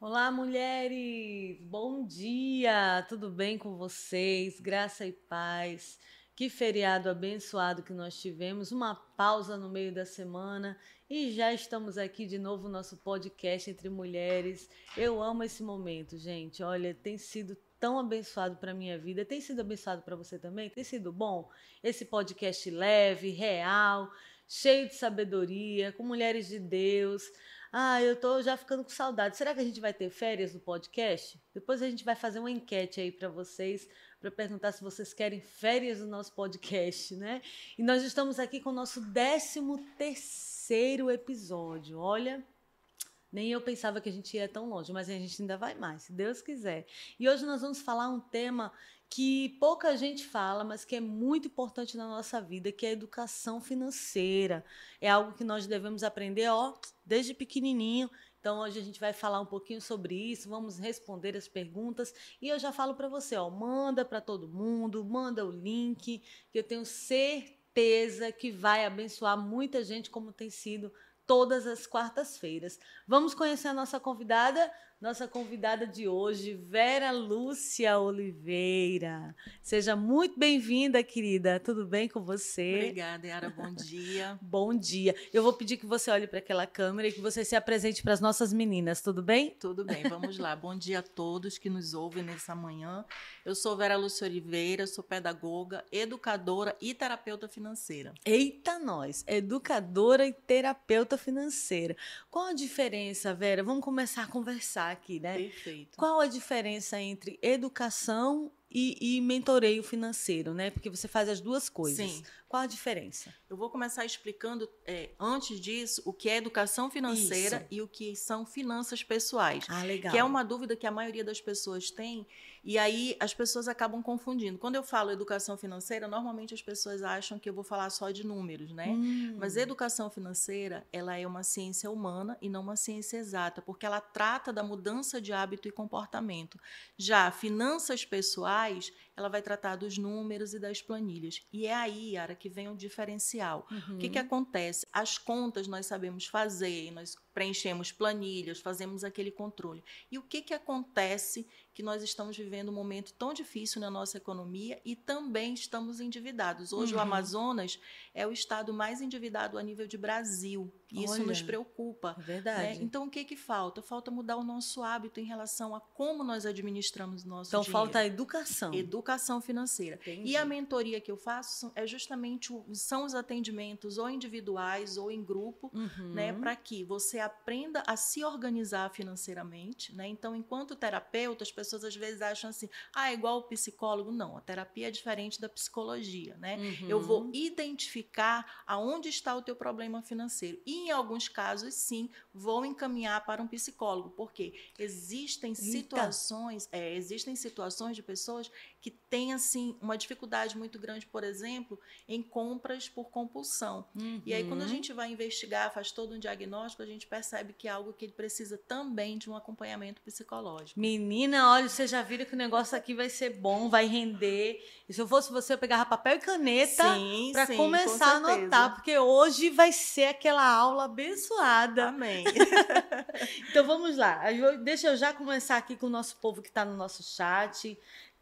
Olá, mulheres! Bom dia! Tudo bem com vocês? Graça e paz. Que feriado abençoado que nós tivemos, uma pausa no meio da semana e já estamos aqui de novo no nosso podcast entre mulheres. Eu amo esse momento, gente. Olha, tem sido tão abençoado para minha vida. Tem sido abençoado para você também? Tem sido bom? Esse podcast leve, real, cheio de sabedoria, com mulheres de Deus. Ah, eu tô já ficando com saudade. Será que a gente vai ter férias no podcast? Depois a gente vai fazer uma enquete aí para vocês, para perguntar se vocês querem férias no nosso podcast, né? E nós estamos aqui com o nosso 13 terceiro episódio. Olha, nem eu pensava que a gente ia tão longe, mas a gente ainda vai mais, se Deus quiser. E hoje nós vamos falar um tema que pouca gente fala, mas que é muito importante na nossa vida, que é a educação financeira. É algo que nós devemos aprender, ó, desde pequenininho. Então hoje a gente vai falar um pouquinho sobre isso, vamos responder as perguntas e eu já falo para você, ó, manda para todo mundo, manda o link, que eu tenho certeza que vai abençoar muita gente como tem sido todas as quartas-feiras. Vamos conhecer a nossa convidada? Nossa convidada de hoje, Vera Lúcia Oliveira. Seja muito bem-vinda, querida. Tudo bem com você? Obrigada, Yara. Bom dia. Bom dia. Eu vou pedir que você olhe para aquela câmera e que você se apresente para as nossas meninas, tudo bem? Tudo bem, vamos lá. Bom dia a todos que nos ouvem nessa manhã. Eu sou Vera Lúcia Oliveira, sou pedagoga, educadora e terapeuta financeira. Eita, nós! Educadora e terapeuta financeira. Qual a diferença, Vera? Vamos começar a conversar aqui, né? Perfeito. Qual a diferença entre educação e, e, mentoreio financeiro, né? Porque você faz as duas coisas. Sim. Qual a diferença? Eu vou começar explicando, é, antes disso, o que é educação financeira Isso. e o que são finanças pessoais. Ah, legal. Que é uma dúvida que a maioria das pessoas tem e aí as pessoas acabam confundindo. Quando eu falo educação financeira, normalmente as pessoas acham que eu vou falar só de números, né? Hum. Mas educação financeira, ela é uma ciência humana e não uma ciência exata, porque ela trata da mudança de hábito e comportamento. Já finanças pessoais, atuais ela vai tratar dos números e das planilhas. E é aí, Yara, que vem o diferencial. Uhum. O que, que acontece? As contas nós sabemos fazer, nós preenchemos planilhas, fazemos aquele controle. E o que, que acontece que nós estamos vivendo um momento tão difícil na nossa economia e também estamos endividados. Hoje Uhum. o Amazonas é o estado mais endividado a nível de Brasil. E isso nos preocupa. É né? verdade. Então o que, que falta? Falta mudar o nosso hábito em relação a como nós administramos o nosso Então dinheiro. falta a educação. Educação financeira. Entendi. E a mentoria que eu faço é justamente o- são os atendimentos ou individuais ou em grupo, Uhum. né, para que você aprenda a se organizar financeiramente, né? Então, enquanto terapeuta, as pessoas às vezes acham assim: "Ah, é igual o psicólogo". Não, a terapia é diferente da psicologia, né? Uhum. Eu vou identificar aonde está o teu problema financeiro. E em alguns casos, sim, vou encaminhar para um psicólogo, porque existem Eita. situações, é, existem situações de pessoas que têm assim uma dificuldade muito grande, por exemplo, em compras por compulsão. E aí quando a Uhum. gente vai investigar, faz todo um diagnóstico, a gente percebe que é algo que ele precisa também de um acompanhamento psicológico. Menina, olha, vocês já viram que o negócio aqui vai ser bom, vai render. E se eu fosse você, eu pegava papel e caneta para começar a com certeza. anotar, porque hoje vai ser aquela aula abençoada. Amém. Então vamos lá. Deixa eu já começar aqui com o nosso povo que está no nosso chat.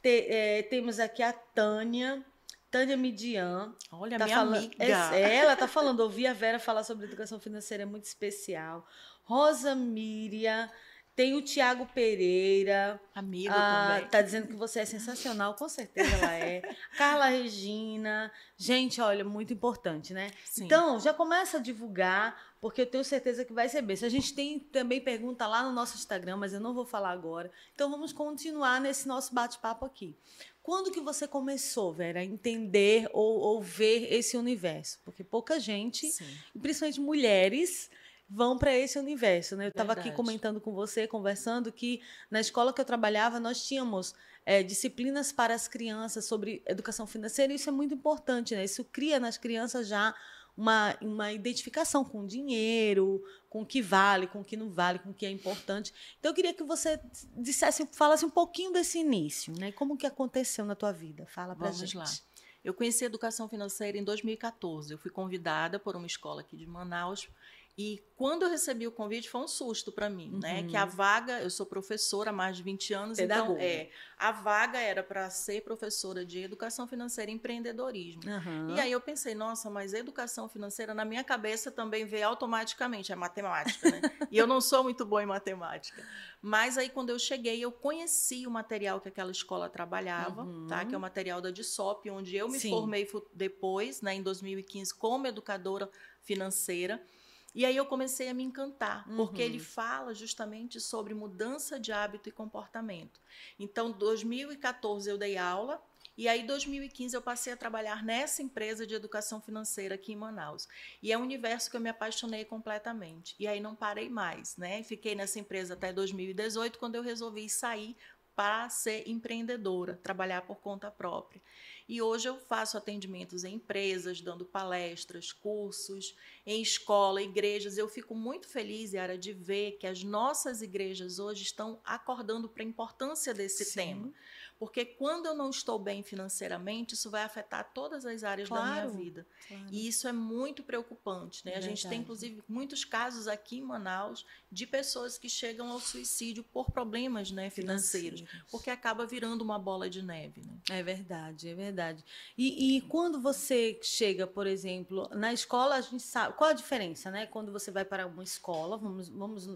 Te- é, temos aqui a Tânia. Tânia Midian. Olha, Tá minha falando- amiga. É, ela está falando, ouvir a Vera falar sobre educação financeira é muito especial. Rosa Míria. Tem o Tiago Pereira. Amigo Ah, também. tá dizendo que você é sensacional, com certeza ela é. Carla Regina. Gente, olha, muito importante, né? Sim. Então, já começa a divulgar, porque eu tenho certeza que vai ser bem. Se a gente tem também pergunta lá no nosso Instagram, mas eu não vou falar agora. Então, vamos continuar nesse nosso bate-papo aqui. Quando que você começou, Vera, a entender ou, ou ver esse universo? Porque pouca gente, Sim. principalmente mulheres, vão para esse universo, né? Eu estava aqui comentando com você, conversando, que na escola que eu trabalhava, nós tínhamos é, disciplinas para as crianças sobre educação financeira, e isso é muito importante, né? Isso cria nas crianças já uma, uma identificação com o dinheiro, com o que vale, com o que não vale, com o que é importante. Então, eu queria que você dissesse, falasse um pouquinho desse início, né? Como que aconteceu na tua vida? Fala pra Vamos gente. lá. Eu conheci a educação financeira em 2014. Eu fui convidada por uma escola aqui de Manaus E quando eu recebi o convite, foi um susto para mim, uhum. né? Que a uhum. vaga, eu sou professora há mais de 20 anos, Pedagogo. então é, a vaga era para ser professora de educação financeira e empreendedorismo. Uhum. E aí eu pensei, nossa, mas educação financeira na minha cabeça também veio automaticamente, é matemática, né? e eu não sou muito boa em matemática. Mas aí quando eu cheguei, eu conheci o material que aquela escola trabalhava, uhum. tá? Que é o material da DISOP, onde eu me Sim. formei depois, né, em 2015, como educadora financeira. E aí eu comecei a me encantar, uhum. porque ele uhum. fala justamente sobre mudança de hábito e comportamento. Então, 2014 eu dei aula, e aí, em 2015, eu passei a trabalhar nessa empresa de educação financeira aqui em Manaus. E é um universo que eu me apaixonei completamente. E aí não parei mais, né? Fiquei nessa empresa até 2018, quando eu resolvi sair para ser empreendedora, trabalhar por conta própria. E hoje eu faço atendimentos em empresas, dando palestras, cursos, em escola, igrejas. Eu fico muito feliz, Yara, de ver que as nossas igrejas hoje estão acordando para a importância desse Sim. tema. Porque quando eu não estou bem financeiramente, isso vai afetar todas as áreas claro, da minha vida. Claro. E isso é muito preocupante. Né? É a gente tem, inclusive, muitos casos aqui em Manaus de pessoas que chegam ao suicídio por problemas né, financeiros, financeiros. porque acaba virando uma bola de neve. Né? É verdade, é verdade. E, e quando você chega, por exemplo, na escola, a gente sabe. Qual a diferença, né? Quando você vai para uma escola, vamos, vamos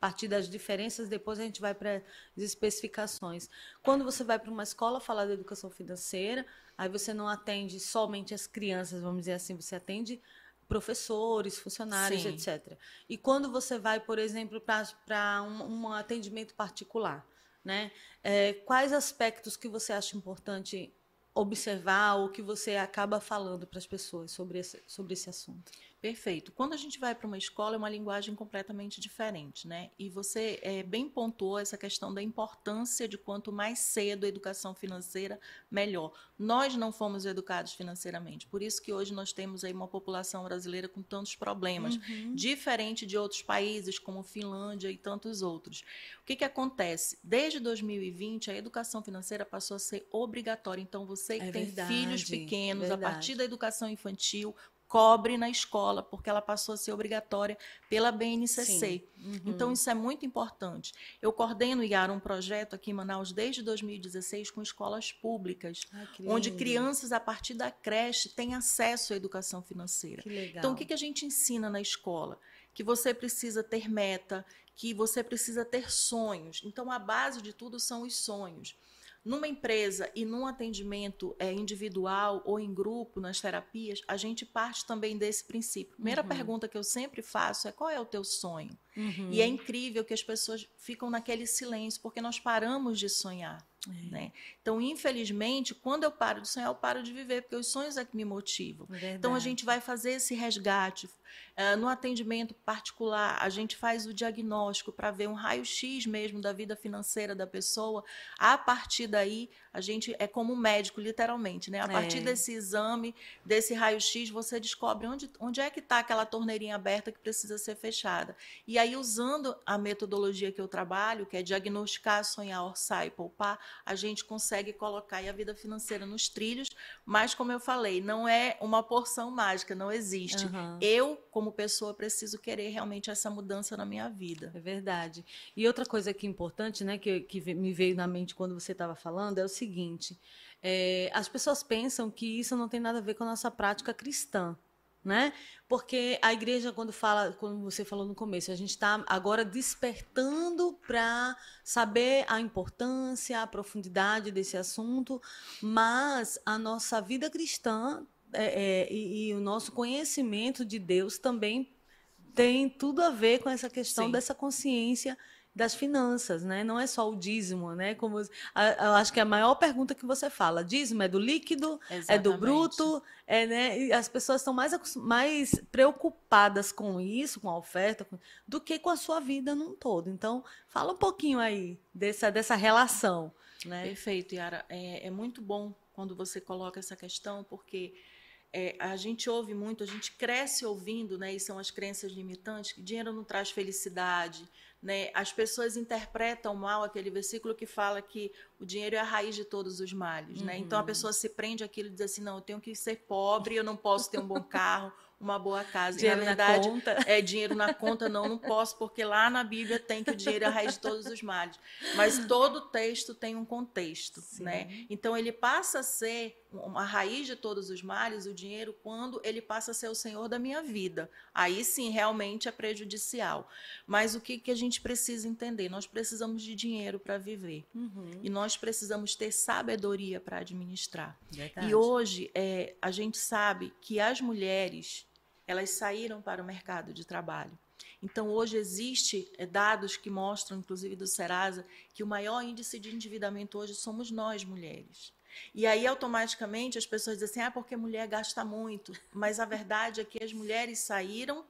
partir das diferenças, depois a gente vai para as especificações. Quando você vai para uma escola falar de educação financeira, aí você não atende somente as crianças, vamos dizer assim, você atende professores, funcionários, Sim. etc. E quando você vai, por exemplo, para um, um, atendimento particular, né? É, quais aspectos que você acha importante observar ou que você acaba falando para as pessoas sobre esse, sobre esse assunto? Perfeito. Quando a gente vai para uma escola, é uma linguagem completamente diferente, né? E você é, bem pontuou essa questão da importância de quanto mais cedo a educação financeira, melhor. Nós não fomos educados financeiramente, por isso que hoje nós temos aí uma população brasileira com tantos problemas, uhum. diferente de outros países como Finlândia e tantos outros. O que, que acontece? Desde 2020, a educação financeira passou a ser obrigatória. Então, você que é tem verdade, filhos pequenos, verdade. a partir da educação infantil, cobre na escola, porque ela passou a ser obrigatória pela BNCC. Uhum. Então, isso é muito importante. Eu coordeno, Yara, um projeto aqui em Manaus desde 2016 com escolas públicas, Ai, onde crianças, a partir da creche, têm acesso à educação financeira. Então, o que, que a gente ensina na escola? Que você precisa ter meta, que você precisa ter sonhos. Então, a base de tudo são os sonhos numa empresa e num atendimento é, individual ou em grupo, nas terapias, a gente parte também desse princípio. Primeira uhum. pergunta que eu sempre faço é qual é o teu sonho? Uhum. E é incrível que as pessoas ficam naquele silêncio porque nós paramos de sonhar. É. Né? Então, infelizmente, quando eu paro de sonhar, eu paro de viver, porque os sonhos é que me motivam. Verdade. Então, a gente vai fazer esse resgate. Uh, no atendimento particular, a gente faz o diagnóstico para ver um raio-x mesmo da vida financeira da pessoa. A partir daí, a gente é como um médico, literalmente. Né? A partir é. desse exame, desse raio-x, você descobre onde, onde é que está aquela torneirinha aberta que precisa ser fechada. E aí, usando a metodologia que eu trabalho, que é diagnosticar, sonhar, orçar e poupar, a gente consegue colocar a vida financeira nos trilhos, mas como eu falei, não é uma porção mágica, não existe. Uhum. Eu, como pessoa, preciso querer realmente essa mudança na minha vida. É verdade. E outra coisa que é importante, né, que, que me veio na mente quando você estava falando, é o seguinte: é, as pessoas pensam que isso não tem nada a ver com a nossa prática cristã né? Porque a igreja, quando fala, como você falou no começo, a gente está agora despertando para saber a importância, a profundidade desse assunto, mas a nossa vida cristã é, é, e, e, o nosso conhecimento de Deus também tem tudo a ver com essa questão Sim. dessa consciência das finanças, né? Não é só o dízimo, né? Como eu acho que é a maior pergunta que você fala, dízimo é do líquido, Exatamente. é do bruto, é, né? E as pessoas estão mais mais preocupadas com isso, com a oferta, do que com a sua vida num todo. Então, fala um pouquinho aí dessa dessa relação, né? Perfeito, Yara. É, é muito bom quando você coloca essa questão, porque é, a gente ouve muito, a gente cresce ouvindo, né? E são as crenças limitantes que dinheiro não traz felicidade, né? As pessoas interpretam mal aquele versículo que fala que o dinheiro é a raiz de todos os males. Né? Então a uhum. pessoa se prende aquilo e diz assim: não, eu tenho que ser pobre, eu não posso ter um bom carro, uma boa casa. Dinheiro na verdade, na conta. é dinheiro na conta, não, não posso, porque lá na Bíblia tem que o dinheiro é a raiz de todos os males. Mas todo texto tem um contexto, Sim. né? Então ele passa a ser a raiz de todos os males, o dinheiro, quando ele passa a ser o senhor da minha vida. Aí sim, realmente é prejudicial. Mas o que, que a gente precisa entender? Nós precisamos de dinheiro para viver. Uhum. E nós precisamos ter sabedoria para administrar. Verdade. E hoje, é, a gente sabe que as mulheres, elas saíram para o mercado de trabalho. Então, hoje existe é, dados que mostram, inclusive do Serasa, que o maior índice de endividamento hoje somos nós, mulheres. E aí, automaticamente, as pessoas dizem assim, ah, porque mulher gasta muito. Mas a verdade é que as mulheres saíram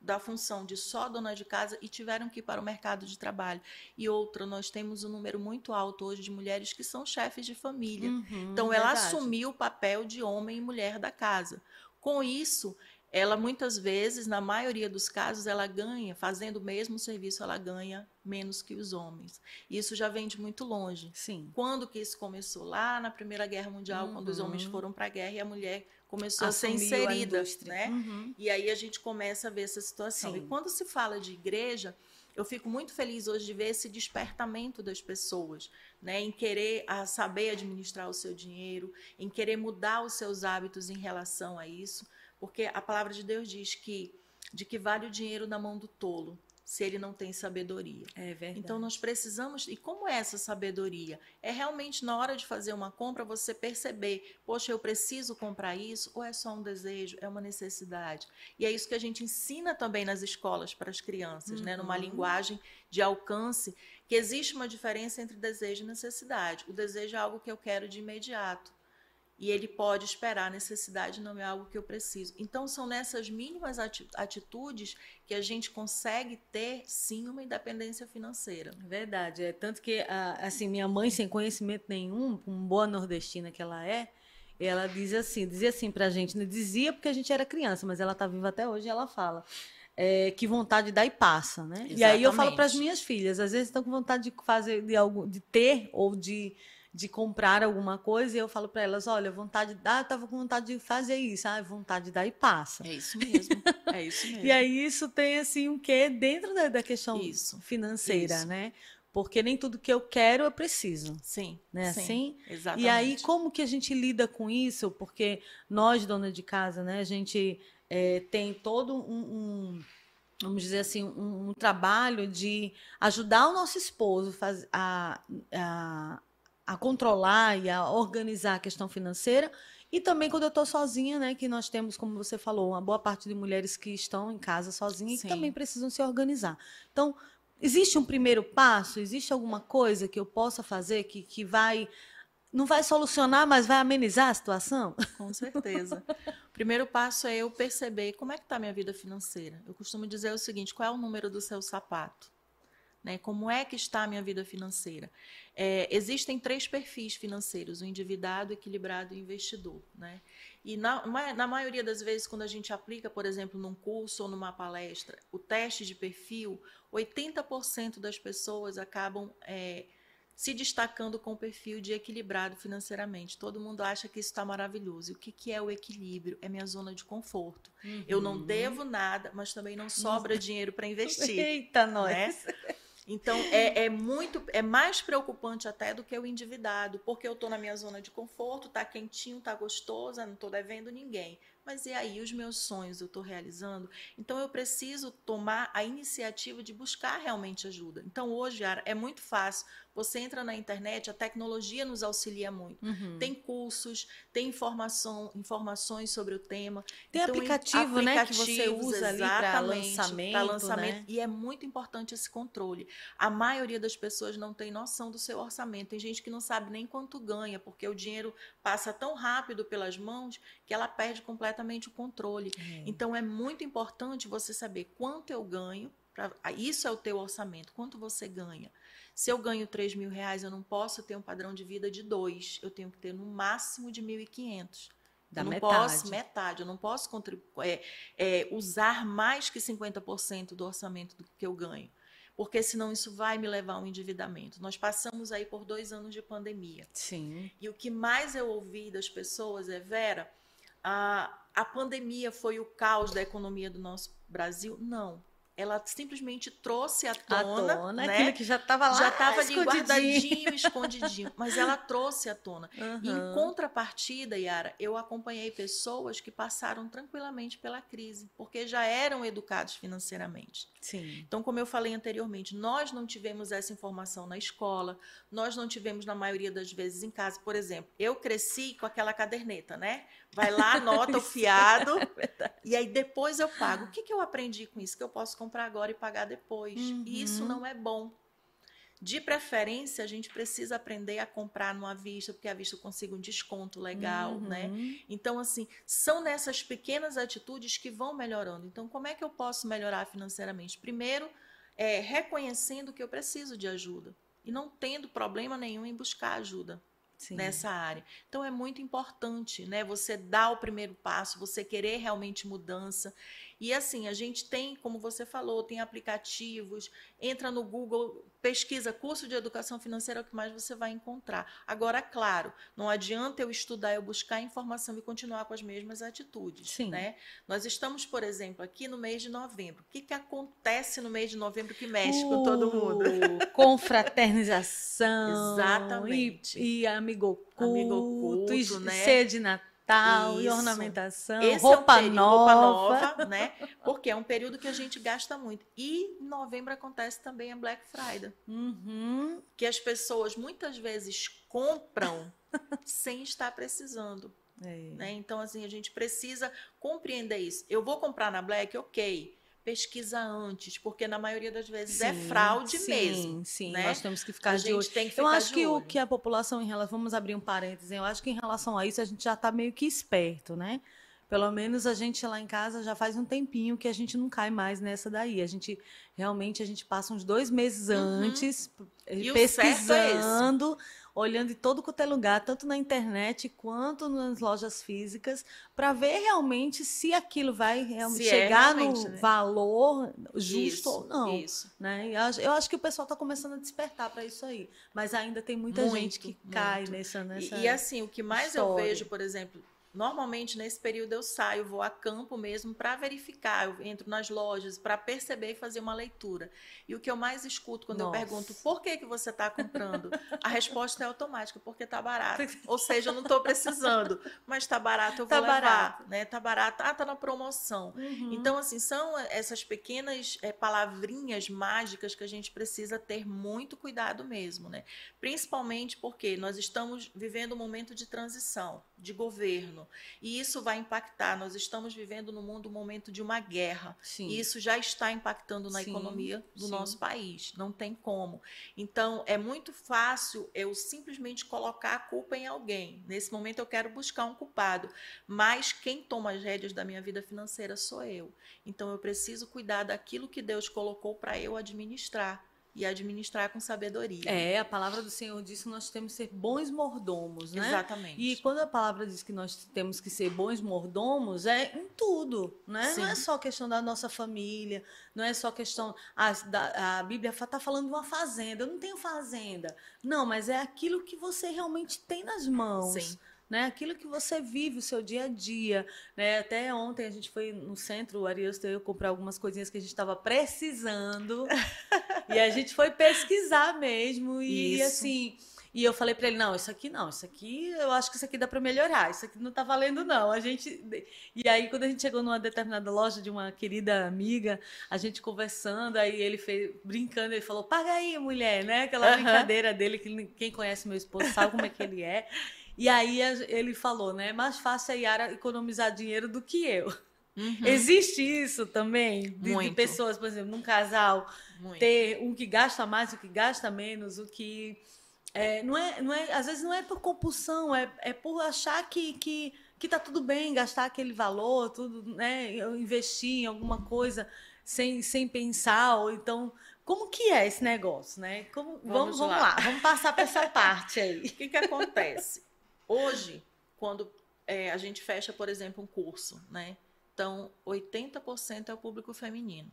da função de só dona de casa e tiveram que ir para o mercado de trabalho. E outra, nós temos um número muito alto hoje de mulheres que são chefes de família. Uhum, então, ela verdade. assumiu o papel de homem e mulher da casa. Com isso, ela muitas vezes, na maioria dos casos, ela ganha, fazendo o mesmo serviço, ela ganha menos que os homens. Isso já vem de muito longe. Sim. Quando que isso começou? Lá na Primeira Guerra Mundial, uhum. quando os homens uhum. foram para a guerra e a mulher começou Assumiu a ser inserida, a né? Uhum. E aí a gente começa a ver essa situação. Sim. E quando se fala de igreja, eu fico muito feliz hoje de ver esse despertamento das pessoas, né, em querer a saber administrar o seu dinheiro, em querer mudar os seus hábitos em relação a isso. Porque a palavra de Deus diz que de que vale o dinheiro na mão do tolo se ele não tem sabedoria. É verdade. Então nós precisamos. E como é essa sabedoria? É realmente na hora de fazer uma compra você perceber, poxa, eu preciso comprar isso, ou é só um desejo, é uma necessidade. E é isso que a gente ensina também nas escolas para as crianças, uhum. né? Numa uhum. linguagem de alcance, que existe uma diferença entre desejo e necessidade. O desejo é algo que eu quero de imediato e ele pode esperar. A necessidade não é algo que eu preciso. Então, são nessas mínimas atitudes que a gente consegue ter, sim, uma independência financeira. Verdade. É tanto que, assim, minha mãe, sem conhecimento nenhum, uma boa nordestina que ela é, ela diz assim, dizia assim pra gente, não dizia porque a gente era criança, mas ela tá viva até hoje e ela fala. É, que vontade dá e passa, né? Exatamente. E aí eu falo para as minhas filhas, às vezes estão com vontade de fazer de algo, de ter ou de de comprar alguma coisa e eu falo para elas, olha, vontade de dar, eu tava com vontade de fazer isso, ah, vontade de dar e passa. É isso mesmo. É isso mesmo. e aí isso tem assim um quê dentro da, da questão isso, financeira, isso. né? Porque nem tudo que eu quero eu preciso. Sim. Né? Sim, assim? Exatamente. E aí, como que a gente lida com isso? Porque nós, dona de casa, né, a gente é, tem todo um, um, vamos dizer assim, um, um, trabalho de ajudar o nosso esposo faz, a, a a controlar e a organizar a questão financeira. E também quando eu estou sozinha, né, que nós temos, como você falou, uma boa parte de mulheres que estão em casa sozinhas e que também precisam se organizar. Então, existe um primeiro passo? Existe alguma coisa que eu possa fazer que, que vai não vai solucionar, mas vai amenizar a situação? Com certeza. o primeiro passo é eu perceber como é que está a minha vida financeira. Eu costumo dizer o seguinte: qual é o número do seu sapato? Né? Como é que está a minha vida financeira? É, existem três perfis financeiros: o endividado, o equilibrado e o investidor. Né? E na, na maioria das vezes, quando a gente aplica, por exemplo, num curso ou numa palestra, o teste de perfil, 80% das pessoas acabam é, se destacando com o perfil de equilibrado financeiramente. Todo mundo acha que isso está maravilhoso. E o que, que é o equilíbrio? É minha zona de conforto. Uhum. Eu não uhum. devo nada, mas também não sobra dinheiro para investir. Eita, nós! Né? Então é, é, muito, é mais preocupante até do que o endividado, porque eu estou na minha zona de conforto, tá quentinho, tá gostoso, não estou devendo ninguém. Mas e aí, os meus sonhos eu estou realizando? Então eu preciso tomar a iniciativa de buscar realmente ajuda. Então hoje, Ara, é muito fácil você entra na internet, a tecnologia nos auxilia muito. Uhum. Tem cursos, tem informação, informações sobre o tema. Tem então, aplicativo, né, que você usa ali para lançamento, pra lançamento né? E é muito importante esse controle. A maioria das pessoas não tem noção do seu orçamento. Tem gente que não sabe nem quanto ganha, porque o dinheiro passa tão rápido pelas mãos que ela perde completamente o controle. É. Então é muito importante você saber quanto eu ganho. Pra, isso é o teu orçamento. Quanto você ganha? Se eu ganho 3 mil reais, eu não posso ter um padrão de vida de dois. Eu tenho que ter no máximo de 1.500. Da eu não metade. posso, metade, eu não posso é, é, usar mais que 50% do orçamento do que eu ganho. Porque senão isso vai me levar ao endividamento. Nós passamos aí por dois anos de pandemia. Sim. E o que mais eu ouvi das pessoas é, Vera, a, a pandemia foi o caos da economia do nosso Brasil? Não ela simplesmente trouxe à tona, à tona né? aquilo que já estava lá, já estava ali guardadinho, escondidinho, mas ela trouxe à tona. Uhum. E em contrapartida, Yara, eu acompanhei pessoas que passaram tranquilamente pela crise, porque já eram educados financeiramente. Sim. Então, como eu falei anteriormente, nós não tivemos essa informação na escola, nós não tivemos na maioria das vezes em casa. Por exemplo, eu cresci com aquela caderneta, né? Vai lá, anota o fiado, é e aí depois eu pago. O que, que eu aprendi com isso? Que eu posso comprar agora e pagar depois. Uhum. E isso não é bom. De preferência, a gente precisa aprender a comprar numa vista, porque a vista consiga um desconto legal, né? uhum. né? Então, assim, são nessas pequenas atitudes que vão melhorando. Então, como é que eu posso melhorar financeiramente? Primeiro, é, reconhecendo que eu preciso de ajuda e não tendo problema nenhum em buscar ajuda. Sim. nessa área. Então é muito importante, né? Você dar o primeiro passo, você querer realmente mudança. E assim, a gente tem, como você falou, tem aplicativos, entra no Google, pesquisa curso de educação financeira, é o que mais você vai encontrar. Agora, claro, não adianta eu estudar, eu buscar informação e continuar com as mesmas atitudes. Sim. Né? Nós estamos, por exemplo, aqui no mês de novembro. O que, que acontece no mês de novembro que mexe uh, com todo mundo? Confraternização. Exatamente. E, e amigo culto, amigo culto e né? de Natal. Isso. e ornamentação, Esse roupa, é um período, nova. roupa nova, né? Porque é um período que a gente gasta muito. E em novembro acontece também a Black Friday. Uhum. Que as pessoas muitas vezes compram sem estar precisando. É. Né? Então, assim, a gente precisa compreender isso. Eu vou comprar na Black, ok pesquisa antes, porque na maioria das vezes é sim, é fraude sim, mesmo. Sim, né? nós temos que ficar a de gente olho. Tem que eu acho que olho. o que a população em relação, vamos abrir um parênteses, eu acho que em relação a isso a gente já está meio que esperto, né? Pelo menos a gente lá em casa já faz um tempinho que a gente não cai mais nessa daí. A gente realmente a gente passa uns dois meses uhum. antes e pesquisando, olhando em todo quanto é lugar, tanto na internet quanto nas lojas físicas, para ver realmente se aquilo vai realmente se chegar é no né? valor justo isso, ou não. Isso. Né? Eu, acho, eu acho que o pessoal está começando a despertar para isso aí. Mas ainda tem muita muito, gente que muito. cai nessa. nessa e, e assim, o que mais história. eu vejo, por exemplo, Normalmente, nesse período, eu saio, vou a campo mesmo para verificar, eu entro nas lojas para perceber e fazer uma leitura. E o que eu mais escuto quando Nossa. eu pergunto por que, que você está comprando, a resposta é automática, porque está barato. Ou seja, eu não estou precisando, mas está barato, eu vou Tá levar. barato. Né? Tá barato, ah, tá na promoção. Uhum. Então, assim, são essas pequenas é, palavrinhas mágicas que a gente precisa ter muito cuidado mesmo, né? Principalmente porque nós estamos vivendo um momento de transição, de governo. E isso vai impactar. Nós estamos vivendo no mundo um momento de uma guerra. Sim. E isso já está impactando na Sim, economia do sim. nosso país. Não tem como. Então, é muito fácil eu simplesmente colocar a culpa em alguém. Nesse momento, eu quero buscar um culpado. Mas quem toma as rédeas da minha vida financeira sou eu. Então, eu preciso cuidar daquilo que Deus colocou para eu administrar e administrar com sabedoria. É, a palavra do Senhor diz que nós temos que ser bons mordomos, né? Exatamente. E quando a palavra diz que nós temos que ser bons mordomos, é em tudo, né? Sim. Não é só questão da nossa família, não é só questão. A, da, a Bíblia está falando de uma fazenda. Eu não tenho fazenda. Não, mas é aquilo que você realmente tem nas mãos. Sim. Né? Aquilo que você vive o seu dia a dia, né? Até ontem a gente foi no centro, o Arius e eu comprar algumas coisinhas que a gente estava precisando. e a gente foi pesquisar mesmo e assim, e eu falei para ele, não, isso aqui não, isso aqui eu acho que isso aqui dá para melhorar, isso aqui não tá valendo não. A gente E aí quando a gente chegou numa determinada loja de uma querida amiga, a gente conversando, aí ele fez brincando, ele falou: "Paga aí, mulher", né? Aquela Aham. brincadeira dele que quem conhece meu esposo sabe como é que ele é. E aí ele falou, né? É mais fácil a Yara economizar dinheiro do que eu. Uhum. Existe isso também? De, de pessoas, por exemplo, num casal, Muito. ter um que gasta mais, o que gasta menos, o que. é, não é, não é, às vezes não é por compulsão, é, é por achar que, que, que tá tudo bem gastar aquele valor, tudo, né? Investir em alguma coisa sem, sem pensar, ou então. Como que é esse negócio, né? Como, vamos, Vamos vamos, lá. lá. vamos passar para essa parte aí. O que, que acontece? Hoje, quando é, a gente fecha, por exemplo, um curso, né? Então, 80% é o público feminino.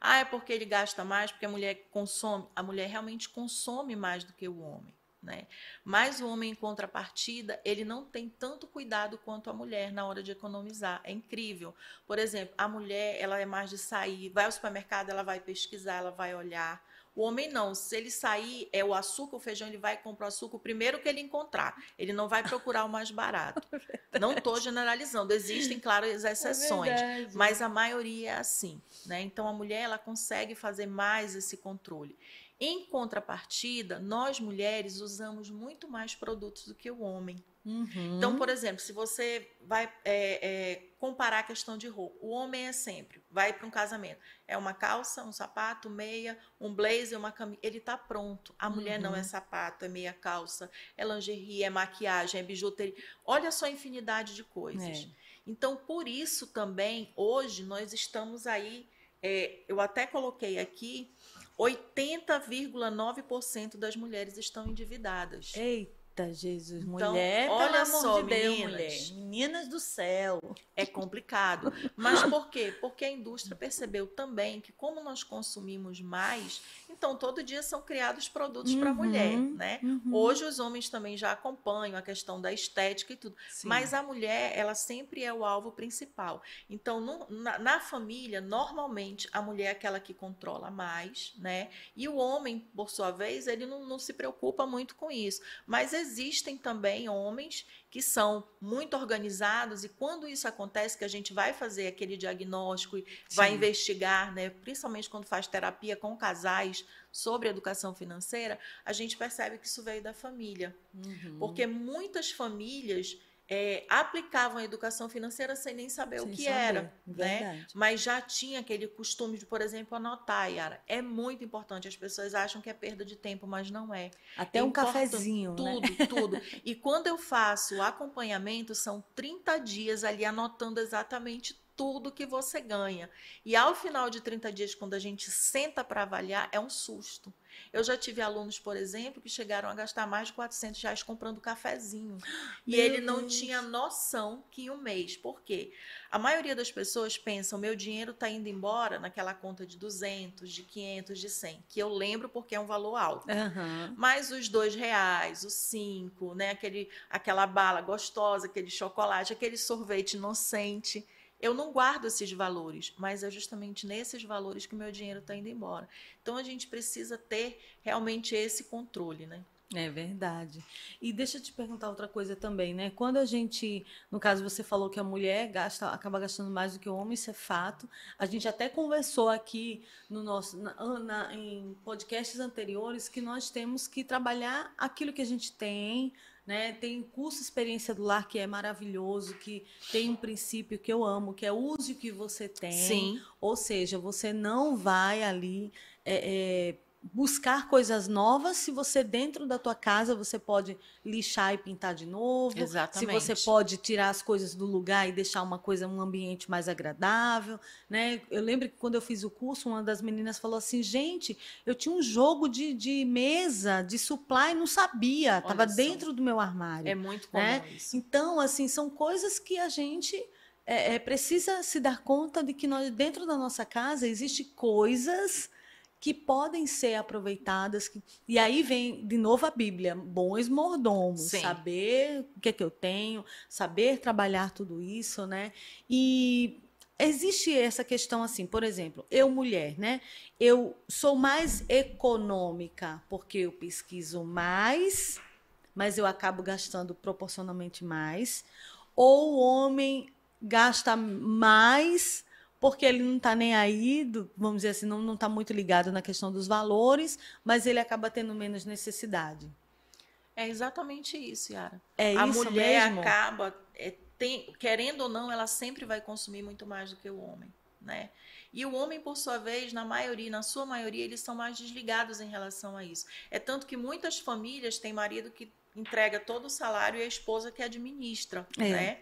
Ah, é porque ele gasta mais, porque a mulher consome. A mulher realmente consome mais do que o homem. né? Mas o homem, em contrapartida, ele não tem tanto cuidado quanto a mulher na hora de economizar. É incrível. Por exemplo, a mulher, ela é mais de sair, vai ao supermercado, ela vai pesquisar, ela vai olhar. O homem não, se ele sair, é o açúcar, o feijão, ele vai comprar o açúcar o primeiro que ele encontrar. Ele não vai procurar o mais barato. É não estou generalizando, existem, claro, as é exceções, é mas a maioria é assim. Né? Então, a mulher ela consegue fazer mais esse controle. Em contrapartida, nós mulheres usamos muito mais produtos do que o homem. Uhum. Então, por exemplo, se você vai é, é, comparar a questão de roupa, o homem é sempre, vai para um casamento, é uma calça, um sapato, meia, um blazer, uma camisa, ele está pronto. A mulher uhum. não é uhum. sapato, é meia calça, é lingerie, é maquiagem, é bijuteria. Olha só a infinidade de coisas. É. Então, por isso também, hoje, nós estamos aí, é, eu até coloquei aqui 80,9% das mulheres estão endividadas. Eita! Eita, Jesus, então, mulher, olha só, de Deus, meninas, mulher. Meninas do céu. É complicado. Mas por quê? Porque a indústria percebeu também que como nós consumimos mais, então todo dia são criados produtos uhum, para a mulher, né? Uhum. Hoje os homens também já acompanham a questão da estética e tudo. Sim. Mas a mulher, ela sempre é o alvo principal. Então, no, na, na família, normalmente a mulher é aquela que controla mais, né? E o homem, por sua vez, ele não, não se preocupa muito com isso. Mas existem também homens que são muito organizados e quando isso acontece que a gente vai fazer aquele diagnóstico e Sim. vai investigar, né, principalmente quando faz terapia com casais sobre educação financeira, a gente percebe que isso veio da família. Uhum. Porque muitas famílias é, aplicavam a educação financeira sem nem saber sem o que saber, era, né? Mas já tinha aquele costume de, por exemplo, anotar, Yara. É muito importante. As pessoas acham que é perda de tempo, mas não é. Até é um cafezinho, tudo, né? tudo. E quando eu faço o acompanhamento, são 30 dias ali anotando exatamente tudo que você ganha. E ao final de 30 dias, quando a gente senta para avaliar, é um susto. Eu já tive alunos, por exemplo, que chegaram a gastar mais de 400 reais comprando cafezinho. E meu ele não Deus. tinha noção que em um mês. Por quê? A maioria das pessoas pensam, meu dinheiro está indo embora naquela conta de 200, de 500, de 100. Que eu lembro porque é um valor alto. Uhum. Mas os dois reais, os cinco, né? Aquele, aquela bala gostosa, aquele chocolate, aquele sorvete inocente eu não guardo esses valores, mas é justamente nesses valores que o meu dinheiro está indo embora. Então a gente precisa ter realmente esse controle, né? É verdade. E deixa eu te perguntar outra coisa também, né? Quando a gente, no caso você falou que a mulher gasta, acaba gastando mais do que o homem, isso é fato. A gente até conversou aqui no nosso, na, na, em podcasts anteriores que nós temos que trabalhar aquilo que a gente tem, né? Tem curso Experiência do Lar que é maravilhoso, que tem um princípio que eu amo, que é use o que você tem. Sim. Ou seja, você não vai ali é, é, buscar coisas novas. Se você dentro da tua casa você pode lixar e pintar de novo. Exatamente. se você pode tirar as coisas do lugar e deixar uma coisa um ambiente mais agradável né? Eu lembro que quando eu fiz o curso uma das meninas falou assim gente eu tinha um jogo de, de mesa de supply não sabia. Estava dentro do meu armário. É muito comum né? isso. Então assim são coisas que a gente é, é, precisa se dar conta de que nós, dentro da nossa casa existe coisas que podem ser aproveitadas. Que... E aí vem de novo a Bíblia, bons mordomos, Sim. saber o que é que eu tenho, saber trabalhar tudo isso, né? E existe essa questão assim, por exemplo, eu mulher, né? Eu sou mais econômica porque eu pesquiso mais, mas eu acabo gastando proporcionalmente mais, ou o homem gasta mais porque ele não está nem aí, do, vamos dizer assim, não está muito ligado na questão dos valores, mas ele acaba tendo menos necessidade. É exatamente isso, Yara. É a isso mulher mesmo? acaba, é, tem, querendo ou não, ela sempre vai consumir muito mais do que o homem, né? E o homem, por sua vez, na maioria, na sua maioria, eles são mais desligados em relação a isso. É tanto que muitas famílias têm marido que entrega todo o salário e a esposa que administra, é. né?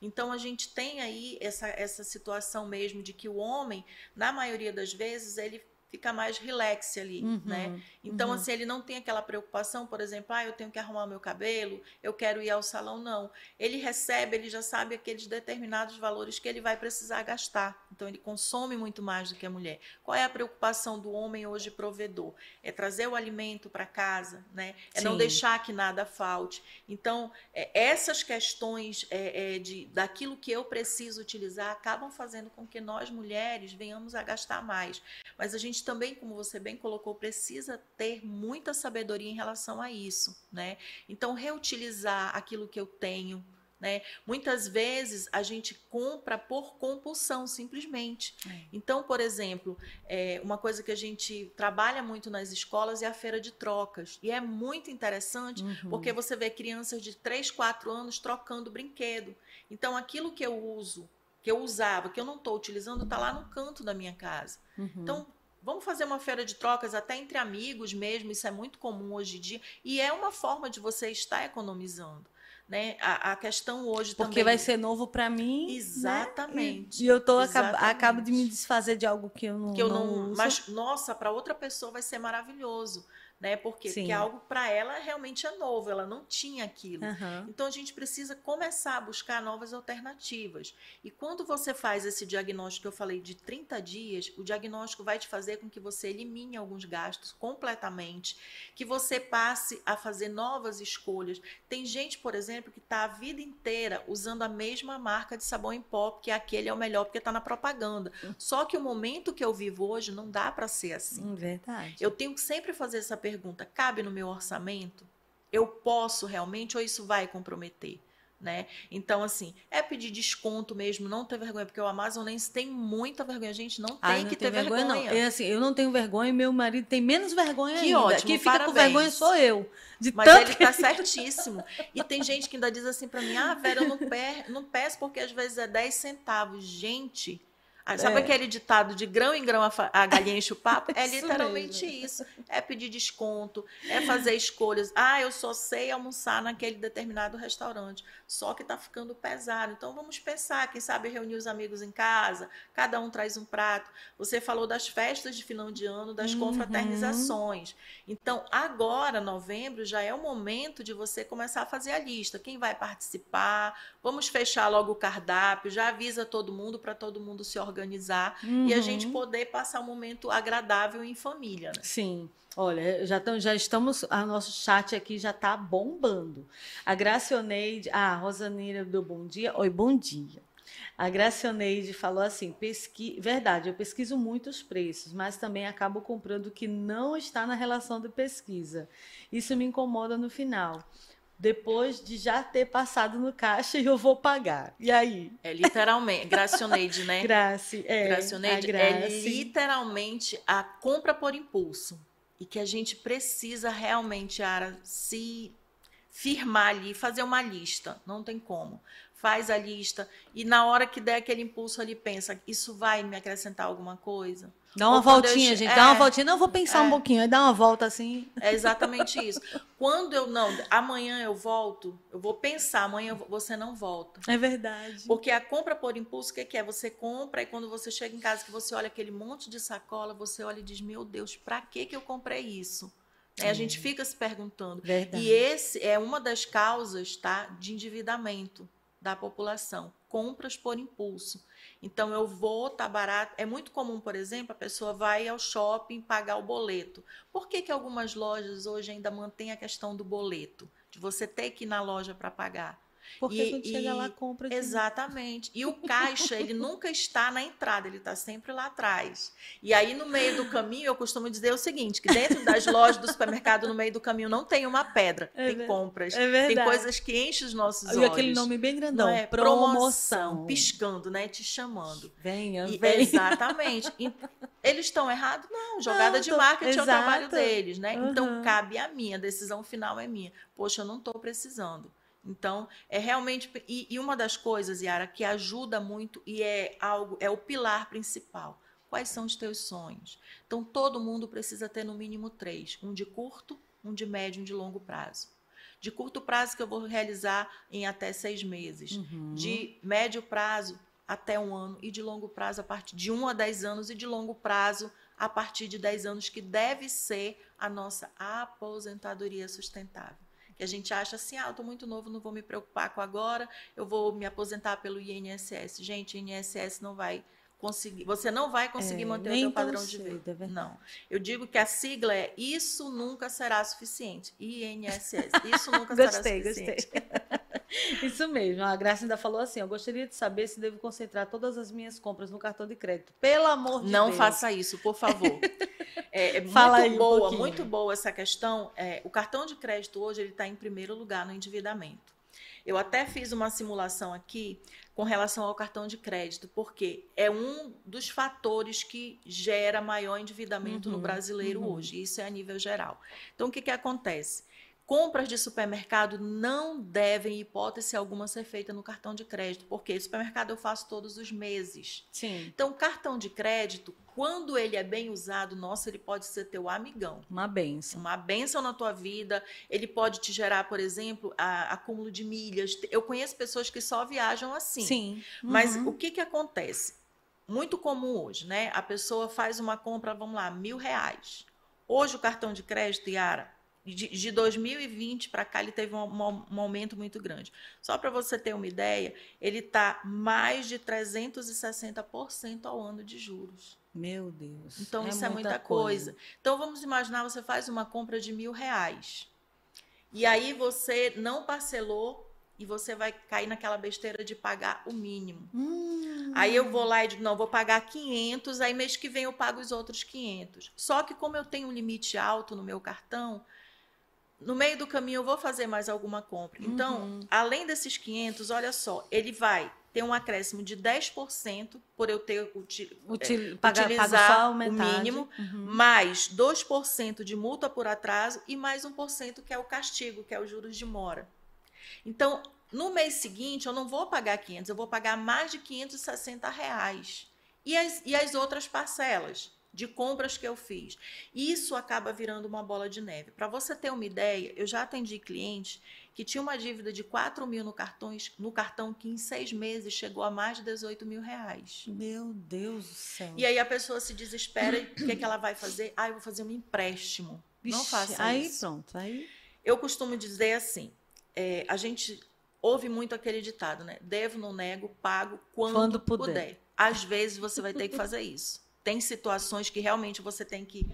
Então a gente tem aí essa, essa situação mesmo de que o homem, na maioria das vezes, ele fica mais relax ali, uhum, né? Então, uhum. assim, ele não tem aquela preocupação, por exemplo, ah, eu tenho que arrumar meu cabelo, eu quero ir ao salão, não. Ele recebe, ele já sabe aqueles determinados valores que ele vai precisar gastar. então ele consome muito mais do que a mulher. Qual é a preocupação do homem hoje provedor? É trazer o alimento para casa, né? É Sim. não deixar que nada falte. Então, é, essas questões é, é, de, daquilo que eu preciso utilizar acabam fazendo com que nós, mulheres, venhamos a gastar mais. Mas a gente também, como você bem colocou, precisa ter muita sabedoria em relação a isso, né? Então, reutilizar aquilo que eu tenho, né? Muitas vezes a gente compra por compulsão, simplesmente. É. Então, por exemplo, é, uma coisa que a gente trabalha muito nas escolas é a feira de trocas. E é muito interessante uhum. porque você vê crianças de 3, 4 anos trocando brinquedo. Então, aquilo que eu uso, que eu usava, que eu não estou utilizando, está lá no canto da minha casa. Uhum. Então, Vamos fazer uma feira de trocas até entre amigos mesmo, isso é muito comum hoje em dia. E é uma forma de você estar economizando. Né? A, a questão hoje Porque também... vai ser novo para mim. Né? Exatamente. Né? E, eu tô acabo, acabo, de me desfazer de algo que eu não. Que eu não, não mas nossa, para outra pessoa vai ser maravilhoso né? Porque, porque algo para ela realmente é novo, ela não tinha aquilo. Uhum. Então a gente precisa começar a buscar novas alternativas. E quando você faz esse diagnóstico que eu falei de 30 dias, o diagnóstico vai te fazer com que você elimine alguns gastos completamente, que você passe a fazer novas escolhas. Tem gente, por exemplo, que está a vida inteira usando a mesma marca de sabão em pó, porque aquele é o melhor porque está na propaganda. Hum. Só que o momento que eu vivo hoje não dá para ser assim. Hum, verdade. Eu tenho que sempre fazer essa pergunta pergunta: cabe no meu orçamento? Eu posso realmente ou isso vai comprometer? Né? Então, assim, é pedir desconto mesmo, não ter vergonha, porque o Amazonense tem muita vergonha. A gente não ah, tem não que ter vergonha. vergonha. Não. É assim, eu não tenho vergonha e meu marido tem menos vergonha que ainda. Ótimo, Quem fica parabéns. com vergonha sou eu. De Mas tanto... ele tá certíssimo. E tem gente que ainda diz assim para mim: ah, Vera, eu não, pe não peço porque às vezes é 10 centavos. Gente, ah, sabe é. aquele ditado de grão em grão a, a galinha enche o papo? É literalmente isso, isso. É pedir desconto, é fazer escolhas. Ah, eu só sei almoçar naquele determinado restaurante. Só que está ficando pesado. Então vamos pensar, quem sabe reunir os amigos em casa, cada um traz um prato. Você falou das festas de final de ano, das uhum. confraternizações. Então, agora, novembro, já é o momento de você começar a fazer a lista. Quem vai participar? Vamos fechar logo o cardápio, já avisa todo mundo para todo mundo se organizar organizar uhum. e a gente uhum. poder passar um momento agradável em família. Né? Sim. Olha, já, já estamos. A nosso chat aqui já está bombando. A Gracioneide. Ah, a Rosanira deu bom dia. Oi, bom dia. A Gracioneide falou assim: pesqui... verdade, eu pesquiso muitos preços, mas também acabo comprando o que não está na relação de pesquisa. Isso me incomoda no final depois de já ter passado no caixa e eu vou pagar. E aí? É literalmente, Gracioneide, né? Grace, é. Gracioneide é literalmente a compra por impulso. E que a gente precisa realmente, Ara, se firmar ali, fazer uma lista. Não tem como faz a lista e na hora que der aquele impulso ali pensa, isso vai me acrescentar alguma coisa? Dá uma voltinha, eu... gente, é, dá uma voltinha. Não, eu vou pensar é, um pouquinho, aí dá uma volta assim. É exatamente isso. Quando eu não, amanhã eu volto, eu vou pensar, amanhã você não volta. É verdade. Porque a compra por impulso, o que, que é? Você compra e quando você chega em casa, que você olha aquele monte de sacola, você olha e diz: Meu Deus, pra que, que eu comprei isso? É, a gente fica se perguntando. Verdade. E esse é uma das causas tá, de endividamento da população, compras por impulso. Então eu vou, tá barato. É muito comum, por exemplo, a pessoa vai ao shopping pagar o boleto. Por que, que algumas lojas hoje ainda mantêm a questão do boleto? De você ter que ir na loja para pagar? Porque e, quando e, chega lá, compra. De... Exatamente. E o caixa, ele nunca está na entrada, ele está sempre lá atrás. E aí, no meio do caminho, eu costumo dizer o seguinte: que dentro das lojas do supermercado, no meio do caminho, não tem uma pedra, é tem compras. É verdade. Tem coisas que enchem os nossos olhos. E aquele nome bem grandão. É? Promoção. Promoção. Piscando, né? Te chamando. Venha, e, venha. Exatamente. E, eles estão errados? Não. Jogada não, de marketing tô... é o trabalho deles, né? Uhum. Então, cabe a minha. A decisão final é minha. Poxa, eu não estou precisando. Então, é realmente. E, e, uma das coisas, Yara, que ajuda muito e é algo, é o pilar principal. Quais são os teus sonhos? Então, todo mundo precisa ter no mínimo três: um de curto, um de médio e um de longo prazo. De curto prazo, que eu vou realizar em até seis meses. Uhum. De médio prazo, até um ano. E de longo prazo, a partir de um a dez anos. E de longo prazo, a partir de dez anos, que deve ser a nossa aposentadoria sustentável que a gente acha assim, ah, eu estou muito novo, não vou me preocupar com agora, eu vou me aposentar pelo INSS. Gente, o INSS não vai conseguir, você não vai conseguir É, manter o seu padrão de vida. é não. Eu digo que a sigla é isso nunca será suficiente. INSS. Isso nunca Gostei, será suficiente. gostei. Isso mesmo. A Graça ainda falou assim: eu gostaria de saber se devo concentrar todas as minhas compras no cartão de crédito. Pelo amor de Não Deus. faça isso, por favor. É, é Fala muito aí um boa, pouquinho. muito boa essa questão. É, o cartão de crédito hoje ele está em primeiro lugar no endividamento. Eu até fiz uma simulação aqui com relação ao cartão de crédito, porque é um dos fatores que gera maior endividamento no Uhum, brasileiro uhum. hoje. Isso é a nível geral. Então, o que, que acontece? Compras de supermercado não devem, em hipótese alguma, ser feita no cartão de crédito, porque supermercado eu faço todos os meses. Sim. Então, o cartão de crédito, quando ele é bem usado, nossa, ele pode ser teu amigão. Uma benção. Uma benção na tua vida. Ele pode te gerar, por exemplo, a- acúmulo de milhas. Eu conheço pessoas que só viajam assim. Sim. Mas Uhum. o que, que acontece? Muito comum hoje, né? A pessoa faz uma compra, vamos lá, mil reais. Hoje o cartão de crédito, Yara, de, de 2020 para cá, ele teve um, um- um aumento muito grande. Só para você ter uma ideia, ele está mais de 360% ao ano de juros. Meu Deus. Então, isso é muita coisa. Então, vamos imaginar, você faz uma compra de mil reais. E aí você não parcelou e você vai cair naquela besteira de pagar o mínimo. Hum. Aí eu vou lá e digo, não, vou pagar 500, aí mês que vem eu pago os outros 500. Só que como eu tenho um limite alto no meu cartão, no meio do caminho eu vou fazer mais alguma compra. Então, Uhum. além desses 500, olha só, ele vai ter um acréscimo de 10% por eu ter uti- Util... Paga, paga utilizar só a o mínimo, Uhum. mais 2% de multa por atraso e mais 1% que é o castigo, que é os juros de mora. Então, no mês seguinte, eu não vou pagar 500, eu vou pagar mais de 560 reais. E as, e as outras parcelas de compras que eu fiz. Isso acaba virando uma bola de neve. Para você ter uma ideia, eu já atendi clientes que tinham uma dívida de 4 mil no, cartões, no cartão que em seis meses chegou a mais de 18 mil reais. Meu Deus do céu. E aí a pessoa se desespera e o que, é que ela vai fazer? Ah, eu vou fazer um empréstimo. não Vixe, faça aí, isso. pronto. Aí, Eu costumo dizer assim: é, a gente ouve muito aquele ditado, né? Devo, não nego, pago quando, Quando puder. puder. Às vezes você vai ter que fazer isso. Tem situações que realmente você tem que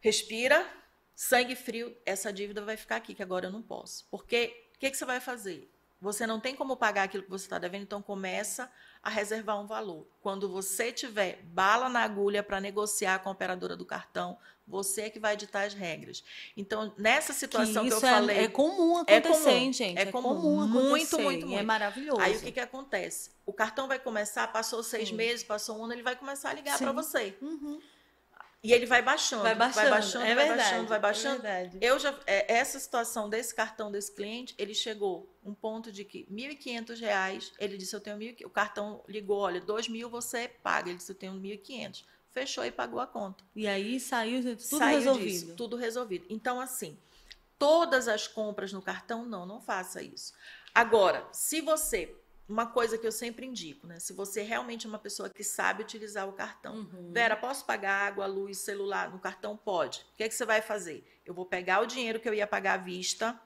respira, sangue frio, essa dívida vai ficar aqui, que agora eu não posso. Porque o que, que você vai fazer? Você não tem como pagar aquilo que você está devendo, então começa a reservar um valor. Quando você tiver bala na agulha para negociar com a operadora do cartão, você é que vai ditar as regras. Então, nessa situação que, eu isso é- falei, é, comum É acontecer, comum, hein, gente. é É, comum. comum, Muito, acontecer, muito, muito. É maravilhoso. Aí o que, que acontece? O cartão vai começar, passou seis Sim. meses, passou um ano, ele vai começar a ligar para você. Uhum. E ele vai baixando, Vai baixando, baixando, é vai verdade. baixando, vai baixando. É verdade. Eu já é, essa situação desse cartão desse cliente, ele chegou um ponto de que 1.500 reais, ele disse eu tenho mil, o cartão ligou, olha, dois mil você paga, ele disse eu tenho 1.500. Fechou e pagou a conta. E aí saiu tudo Saiu resolvido. disso, tudo resolvido. Então assim, todas as compras no cartão não, não faça isso. Agora, se você uma coisa que eu sempre indico, né? Se você realmente é uma pessoa que sabe utilizar o cartão, Uhum. Vera, posso pagar água, luz, celular no cartão? Pode. O que, é que você vai fazer? Eu vou pegar o dinheiro que eu ia pagar à vista,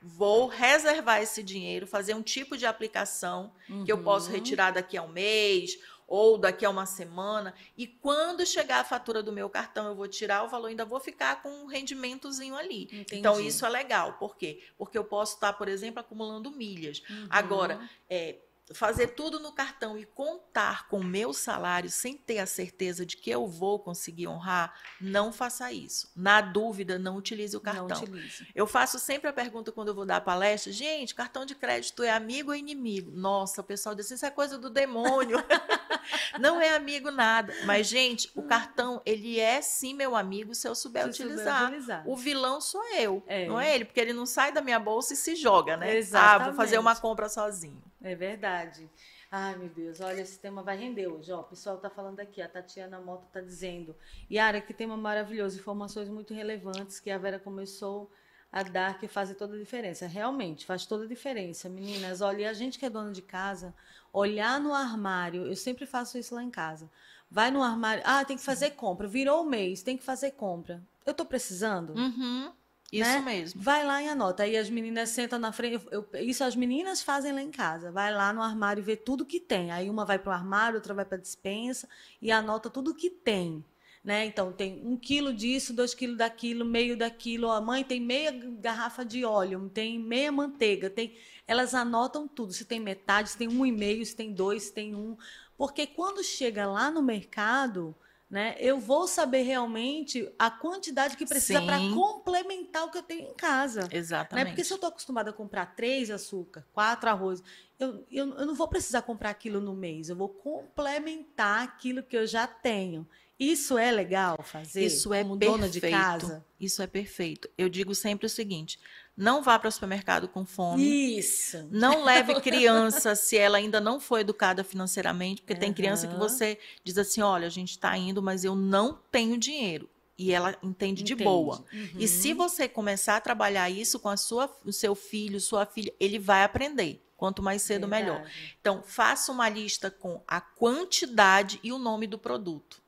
vou reservar esse dinheiro, fazer um tipo de aplicação que eu posso Uhum. retirar daqui a um mês ou daqui a uma semana. E quando chegar a fatura do meu cartão, eu vou tirar o valor, ainda vou ficar com um rendimentozinho ali. Entendi. Então, isso é legal. Por quê? Porque eu posso estar, por exemplo, acumulando milhas. Uhum. Agora, é, fazer tudo no cartão e contar com o meu salário sem ter a certeza de que eu vou conseguir honrar, não faça isso. Na dúvida, não utilize o cartão. Não utiliza. Eu faço sempre a pergunta quando eu vou dar palestra: gente, cartão de crédito é amigo ou inimigo? Nossa, o pessoal diz: isso é coisa do demônio. não é amigo nada. Mas, gente, o cartão, ele é sim meu amigo se eu souber Se souber utilizar. utilizar. O vilão sou eu, É. não é ele, porque ele não sai da minha bolsa e se joga, né? Ah, Exatamente. vou fazer uma compra sozinho. É verdade. Ai, meu Deus, olha, esse tema vai render hoje. Ó, o pessoal tá falando aqui, a Tatiana Moto tá dizendo. Yara, que tema maravilhoso, informações muito relevantes que a Vera começou a dar que fazem toda a diferença. Realmente, faz toda a diferença. Meninas, olha, a gente que é dona de casa, olhar no armário, eu sempre faço isso lá em casa. Vai no armário, ah, tem que fazer compra, virou o mês, tem que fazer compra. Eu tô precisando? Uhum. Isso né? mesmo. Vai lá e anota. Aí as meninas sentam na frente. eu- eu- isso as meninas fazem lá em casa. Vai lá no armário e vê tudo que tem. Aí uma vai para o armário, outra vai para a dispensa e anota tudo que tem. Né? Então, tem um quilo disso, dois quilos daquilo, meio daquilo. A mãe tem meia garrafa de óleo, tem meia manteiga. tem Elas anotam tudo. Se tem metade, se tem um e meio, se tem dois, se tem um. Porque quando chega lá no mercado, né, eu vou saber realmente a quantidade que precisa para complementar o que eu tenho em casa. Né? Exatamente. Porque se eu estou acostumada a comprar três açúcar, quatro arroz, eu, eu, eu não vou precisar comprar aquilo no mês. Eu vou complementar aquilo que eu já tenho. Isso é legal fazer? Isso é como perfeito. dona de casa? Isso é perfeito. Eu digo sempre o seguinte: não vá para o supermercado com fome. Isso. Não leve criança se ela ainda não foi educada financeiramente, porque tem criança que você diz assim: olha, a gente está indo, mas eu não tenho dinheiro. E ela entende de Entende. boa. Uhum. E se você começar a trabalhar isso com a sua, o seu filho, sua filha, ele vai aprender. Quanto mais cedo, melhor. Verdade. Então, faça uma lista com a quantidade e o nome do produto.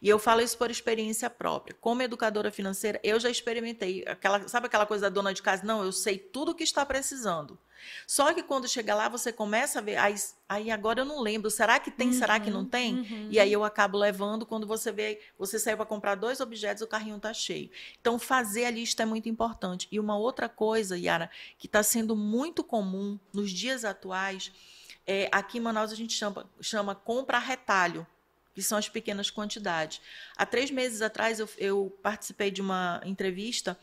E eu falo isso por experiência própria. Como educadora financeira, eu já experimentei. Aquela, sabe aquela coisa da dona de casa? Não, eu sei tudo o que está precisando. Só que quando chega lá, você começa a ver. Aí, aí agora eu não lembro. Será que tem? Será que não tem? Uhum. E aí eu acabo levando. Quando você vê, você saiu para comprar dois objetos, o carrinho está cheio. Então, fazer a lista é muito importante. E uma outra coisa, Yara, que está sendo muito comum nos dias atuais, é, aqui em Manaus a gente chama, chama compra retalho, que são as pequenas quantidades. Há três meses atrás eu, eu participei de uma entrevista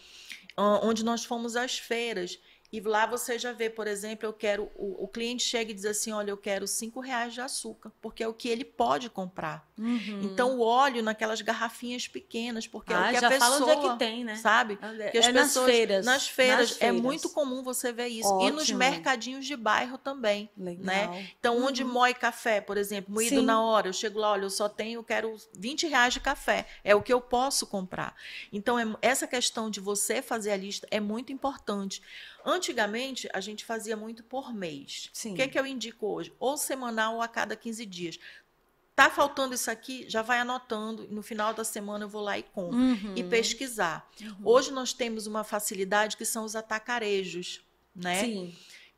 ah, onde nós fomos às feiras. E lá você já vê, por exemplo, eu quero. O, o cliente chega e diz assim: olha, eu quero cinco reais de açúcar, porque é o que ele pode comprar. Uhum. Então, o óleo naquelas garrafinhas pequenas, porque é ah, o que já a pessoa. fala onde é que tem, né? Sabe? É, Que as nas pessoas- feiras. Nas feiras, nas é muito comum você ver isso. E nos Ótimo. mercadinhos de bairro também. Legal. Então, onde Uhum. moe café, por exemplo, moído Sim. na hora, eu chego lá, olha, eu só tenho, eu quero 20 reais de café. É o que eu posso comprar. Então, é- essa questão de você fazer a lista é muito importante. Antigamente, a gente fazia muito por mês. Sim. O que, é que eu indico hoje? Ou semanal ou a cada 15 dias. Tá faltando isso aqui, já vai anotando. E no final da semana eu vou lá e compro. Uhum. E pesquisar. Uhum. Hoje nós temos uma facilidade que são os atacarejos, né? Sim.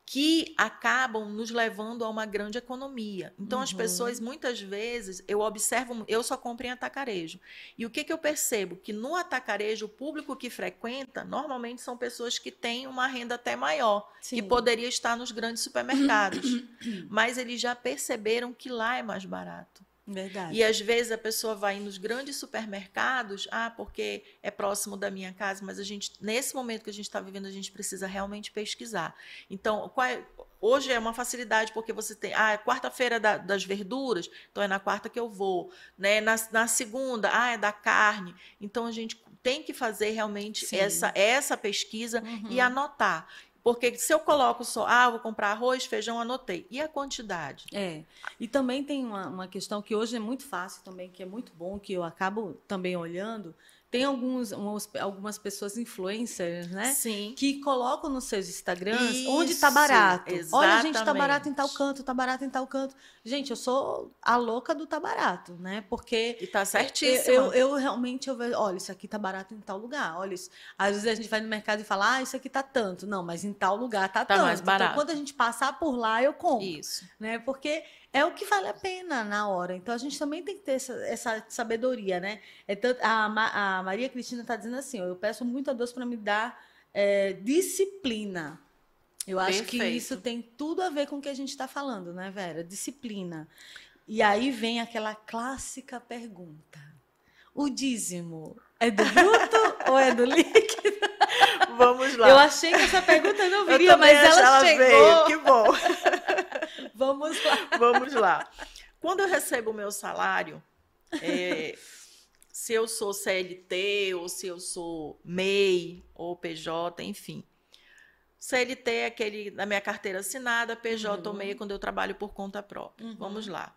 Que acabam nos levando a uma grande economia. Então, as Uhum. pessoas, muitas vezes, eu observo, eu só compro em atacarejo. E o que, que eu percebo? Que no atacarejo, o público que frequenta, normalmente são pessoas que têm uma renda até maior, Sim. que poderia estar nos grandes supermercados. Mas eles já perceberam que lá é mais barato. Verdade. E às vezes a pessoa vai nos grandes supermercados, ah, porque é próximo da minha casa, mas a gente, nesse momento que a gente está vivendo, a gente precisa realmente pesquisar. Então, qual é- hoje é uma facilidade porque você tem, ah, é quarta-feira da- das verduras, então é na quarta que eu vou, né? Na, na segunda, ah, é da carne. Então a gente tem que fazer realmente Sim. essa, essa pesquisa Uhum. e anotar. Porque se eu coloco só, ah, vou comprar arroz, feijão, anotei. E a quantidade? É. E também tem uma, uma questão que hoje é muito fácil também, que é muito bom, que eu acabo também olhando. Tem alguns, uns- algumas pessoas influencers, né? Sim. Que colocam nos seus Instagrams Isso, onde tá barato. Olha, gente, tá exatamente. barato em tal canto, tá barato em tal canto. Gente, eu sou a louca do tá barato, né? Porque E tá eu, certíssimo. eu, eu realmente eu vejo, olha, isso aqui tá barato em tal lugar. Olha isso. Às vezes a gente vai no mercado e fala, ah, isso aqui tá tanto. Não, mas em tal lugar tá, Tá tanto. mais barato. Então, quando a gente passar por lá, eu compro Isso. né? Porque é o que vale a pena na hora. Então a gente também tem que ter essa, essa sabedoria, né? É tanto, a, a Maria Cristina está dizendo assim: eu peço muito a Deus para me dar é, disciplina. Eu acho que Perfeito. isso tem tudo a ver com o que a gente está falando, né, Vera? Disciplina. E aí vem aquela clássica pergunta: o dízimo é do bruto ou é do líquido? Vamos lá. Eu achei que essa pergunta não viria, mas ela, veio. chegou. Que bom. Vamos lá. Vamos lá. Quando eu recebo o meu salário, é, se eu sou CLT ou se eu sou MEI ou PJ, enfim. CLT é aquele da minha carteira assinada, PJ ou Uhum. MEI é quando eu trabalho por conta própria. Uhum. Vamos lá.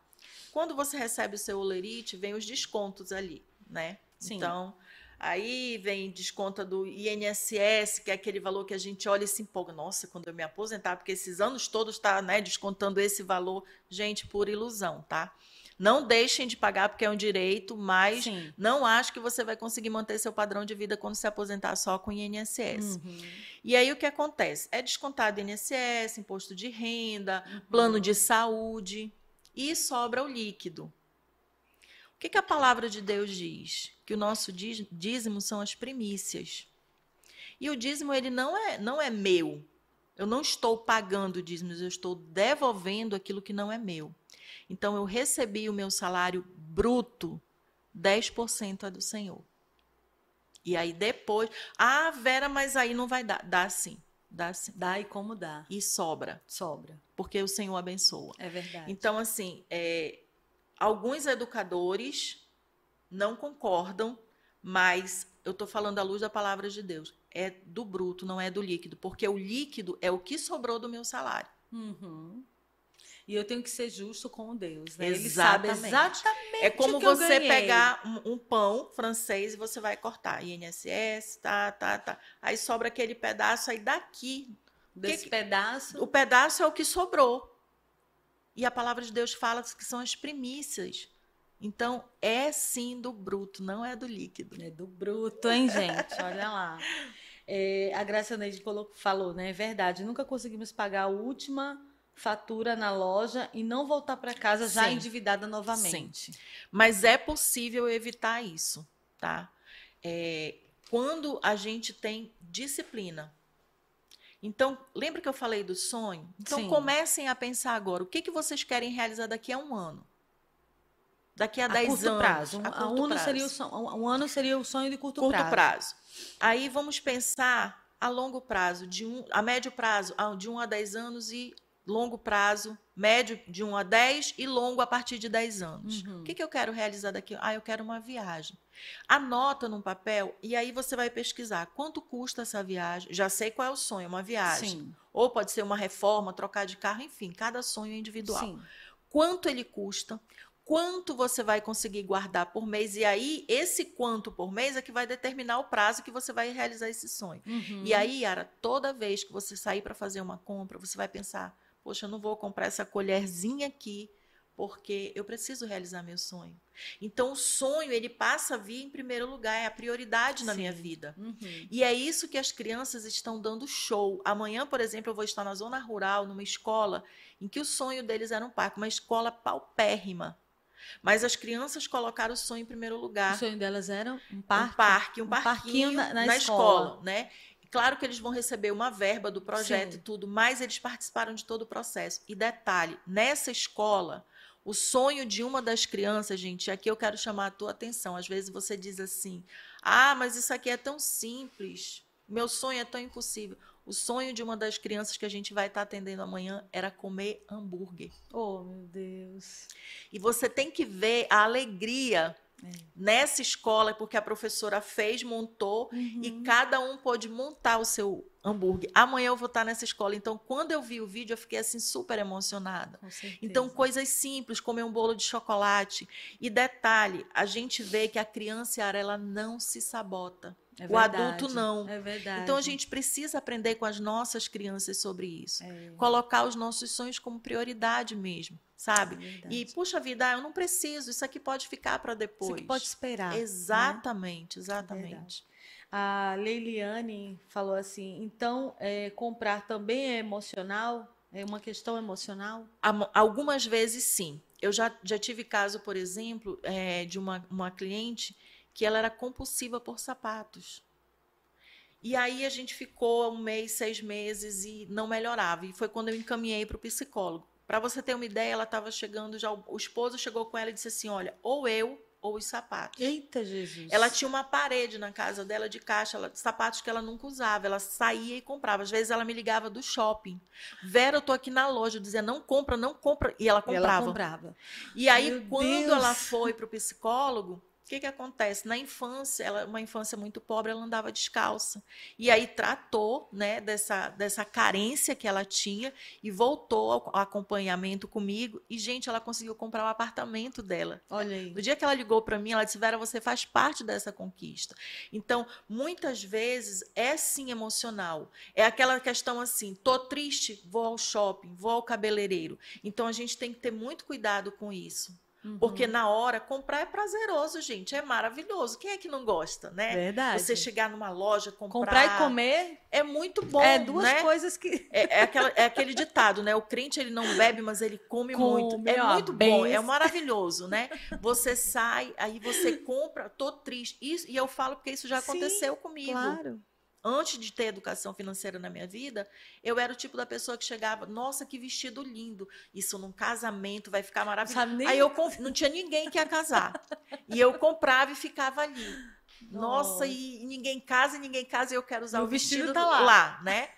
Quando você recebe o seu olerite, vem os descontos ali, né? Sim. Então, aí vem desconta do INSS, que é aquele valor que a gente olha e se empolga. Nossa, quando eu me aposentar, porque esses anos todos está né, descontando esse valor. Gente, pura ilusão, tá? Não deixem de pagar porque é um direito, mas Sim. não acho que você vai conseguir manter seu padrão de vida quando se aposentar só com INSS. Uhum. E aí o que acontece? É descontado INSS, imposto de renda, Uhum. plano de saúde e sobra o líquido. O que, que a palavra de Deus diz? Que o nosso díz- dízimo são as primícias. E o dízimo ele não é não é meu. Eu não estou pagando dízimos, eu estou devolvendo aquilo que não é meu. Então eu recebi o meu salário bruto, 10% é do Senhor. E aí depois, ah, Vera, mas aí não vai dar. Dá sim, dá sim. Dá e como dá. E sobra, Sobra. porque o Senhor abençoa. É verdade. Então, assim, é, alguns educadores não concordam, mas eu estou falando à luz da palavra de Deus. É do bruto, não é do líquido, porque o líquido é o que sobrou do meu salário. Uhum. E eu tenho que ser justo com Deus, né? Ele Exatamente. sabe exatamente É como você pegar um, um pão francês e você vai cortar. INSS, tá, tá, tá. Aí sobra aquele pedaço aí daqui. desse que- pedaço. O pedaço é o que sobrou. E a palavra de Deus fala que são as primícias. Então, é sim do bruto, não é do líquido. É do bruto, hein, gente? Olha lá. É, a Graça Neide colocou- falou, né? É verdade. Nunca conseguimos pagar a última fatura na loja e não voltar para casa já Sim. endividada novamente. Mas é possível evitar isso, tá? É, quando a gente tem disciplina. Então, lembra que eu falei do sonho? Então, Sim. comecem a pensar agora. O que, que vocês querem realizar daqui a um ano? Daqui a, A 10 curto anos. prazo. Um, a um prazo. Seria o son- um ano seria o sonho de curto, curto prazo. prazo. Aí vamos pensar a longo prazo, de um, a médio prazo, de 1 a 10 anos e longo prazo, médio de 1 a 10 e longo a partir de 10 anos. Uhum. O que, que eu quero realizar daqui? Ah, eu quero uma viagem. Anota num papel e aí você vai pesquisar quanto custa essa viagem. Já sei qual é o sonho, uma viagem. Sim, Ou pode ser uma reforma, trocar de carro, enfim, cada sonho é individual sim. quanto ele custa, quanto você vai conseguir guardar por mês, e aí esse quanto por mês é que vai determinar o prazo que você vai realizar esse sonho. Uhum. E aí, Yara, toda vez que você sair para fazer uma compra, você vai pensar: poxa, eu não vou comprar essa colherzinha aqui, porque eu preciso realizar meu sonho. Então, o sonho, ele passa a vir em primeiro lugar, é a prioridade na Sim. minha vida. Uhum. E é isso que as crianças estão dando show. Amanhã, por exemplo, eu vou estar na zona rural, numa escola, em que o sonho deles era um parque, uma escola paupérrima. Mas as crianças colocaram o sonho em primeiro lugar. O sonho delas era um Um parque. parque, um, um parquinho, parquinho na- na, na escola. escola. né? Claro que eles vão receber uma verba do projeto Sim. e tudo, mas eles participaram de todo o processo. E detalhe, nessa escola, o sonho de uma das crianças, gente, aqui eu quero chamar a tua atenção. Às vezes você diz assim: "Ah, mas isso aqui é tão simples. Meu sonho é tão impossível". O sonho de uma das crianças que a gente vai estar atendendo amanhã era comer hambúrguer. Oh, meu Deus. E você tem que ver a alegria É. nessa escola, porque a professora fez, montou, Uhum. e cada um pôde montar o seu hambúrguer. Amanhã eu vou estar nessa escola. Então, quando eu vi o vídeo, eu fiquei assim super emocionada. Então, coisas simples, comer um bolo de chocolate. E detalhe, a gente vê que a criança ela não se sabota. É o adulto não. É verdade. Então, a gente precisa aprender com as nossas crianças sobre isso. É, Colocar os nossos sonhos como prioridade mesmo, sabe? é. E, puxa vida, eu não preciso, isso aqui pode ficar para depois. Isso aqui pode esperar. né? Exatamente, exatamente. Verdade. A Leiliane falou assim: então, é, comprar também é emocional? É uma questão emocional? Algumas vezes sim. Eu já, já tive caso, por exemplo, eh, de uma, uma cliente que ela era compulsiva por sapatos. E aí a gente ficou um mês, seis meses e não melhorava. E foi quando eu encaminhei para o psicólogo. Para você ter uma ideia, ela estava chegando já. O esposo chegou com ela e disse assim: Olha, ou eu ou os sapatos. Eita, Jesus. Ela tinha uma parede na casa dela de caixa, ela, sapatos que ela nunca usava. Ela saía e comprava. Às vezes ela me ligava do shopping. Vera, eu tô aqui na loja. Eu dizia, não compra, não compra. E ela E ela comprava. comprava. E aí, Meu quando Deus. ela foi para o psicólogo, que, que acontece? Na infância, ela, uma infância muito pobre, ela andava descalça. E aí tratou né, dessa, dessa carência que ela tinha e voltou ao, ao acompanhamento comigo. E, gente, ela conseguiu comprar o apartamento dela. Olha aí. No dia que ela ligou para mim, ela disse: Vera, você faz parte dessa conquista. Então, muitas vezes é sim emocional. É aquela questão assim: tô triste, vou ao shopping, vou ao cabeleireiro. Então, a gente tem que ter muito cuidado com isso. Uhum. Porque na hora, comprar é prazeroso, gente. É maravilhoso. Quem é que não gosta, né? Verdade. Você chegar numa loja, comprar. Comprar e comer. É muito bom. É duas né? coisas que. É, é, aquela, é aquele ditado, né? O crente ele não bebe, mas ele come, come muito. É muito bom, é maravilhoso, né? Você sai, aí você compra, tô triste. Isso, e eu falo porque isso já aconteceu Sim, comigo. Claro antes de ter educação financeira na minha vida, eu era o tipo da pessoa que chegava, nossa, que vestido lindo. Isso num casamento vai ficar maravilhoso. Nem... Aí eu não tinha ninguém que ia casar. e eu comprava e ficava ali. Nossa, nossa e ninguém casa, ninguém casa, e eu quero usar o, o vestido, vestido tá lá. lá, né?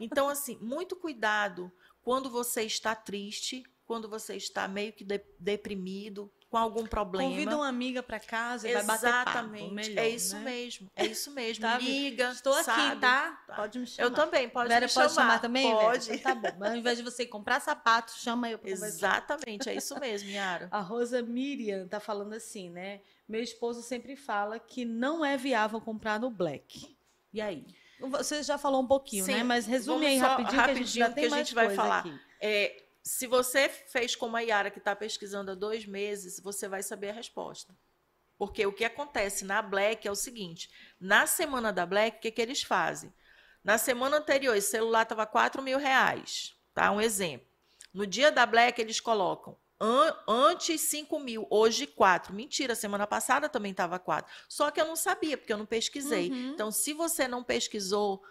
Então, assim, muito cuidado quando você está triste, quando você está meio que de deprimido, com algum problema. Convida uma amiga para casa e Exatamente. vai bater papo. Melhor, é isso né? mesmo. É isso mesmo. tá, Liga. Estou sabe? aqui, tá? Pode me chamar. Eu também, pode Vera, me pode chamar. chamar também? Pode. Então, tá bom. Mas ao invés de você comprar sapato, chama eu para Exatamente, é isso mesmo, Yara. A Rosa Miriam tá falando assim, né? Meu esposo sempre fala que não é viável comprar no Black. E aí? Você já falou um pouquinho, Sim. né? Mas resume aí rapidinho, rapidinho, que a gente que a gente vai falar. Aqui. É, se você fez como a Yara, que está pesquisando há dois meses, você vai saber a resposta. Porque o que acontece na Black é o seguinte: na semana da Black, o que, que eles fazem? Na semana anterior, esse celular estava 4 mil reais. Tá? Um exemplo. No dia da Black, eles colocam an antes 5 mil, hoje 4. Mentira, semana passada também estava 4. Só que eu não sabia, porque eu não pesquisei. Uhum. Então, se você não pesquisou,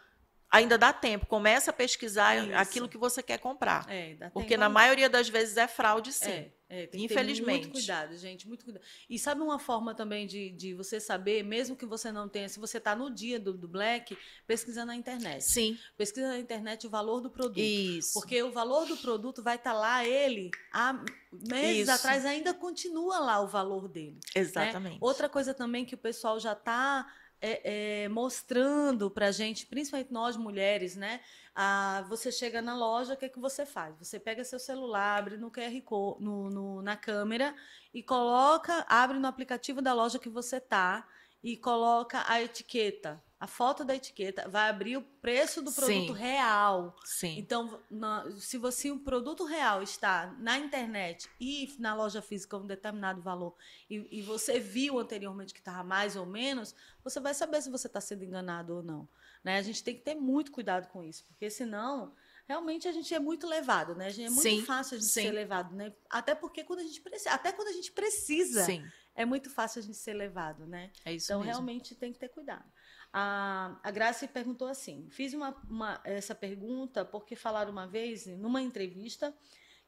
ainda dá tempo. Começa a pesquisar Isso. aquilo que você quer comprar. É, porque na maioria das vezes é fraude, sim. É, é, Infelizmente. muito cuidado, gente, muito cuidado. E sabe uma forma também de, de você saber, mesmo que você não tenha, se você está no dia do, do Black, pesquisa na internet. Sim. Pesquisa na internet o valor do produto. Isso. Porque o valor do produto vai estar tá lá, ele, há meses Isso. atrás, ainda continua lá o valor dele. Né? Exatamente. Né? Outra coisa também que o pessoal já está é, é, mostrando para a gente, principalmente nós mulheres, né? Ah, você chega na loja, o que, é que você faz? Você pega seu celular, abre no QR Code, no, no, na câmera e coloca, abre no aplicativo da loja que você tá e coloca a etiqueta a foto da etiqueta vai abrir o preço do produto Sim. real. Sim. Então, na, se você o produto real está na internet e na loja física um determinado valor e, e você viu anteriormente que estava mais ou menos, você vai saber se você está sendo enganado ou não. Né? A gente tem que ter muito cuidado com isso, porque senão realmente a gente é muito levado, né? A gente é muito Sim. fácil a gente Sim. ser levado, né? Até porque quando a gente precisa, até quando a gente precisa, Sim. é muito fácil a gente ser levado, né? É isso então mesmo. realmente tem que ter cuidado. A, a Graça perguntou assim: fiz uma, uma, essa pergunta porque falaram uma vez, numa entrevista,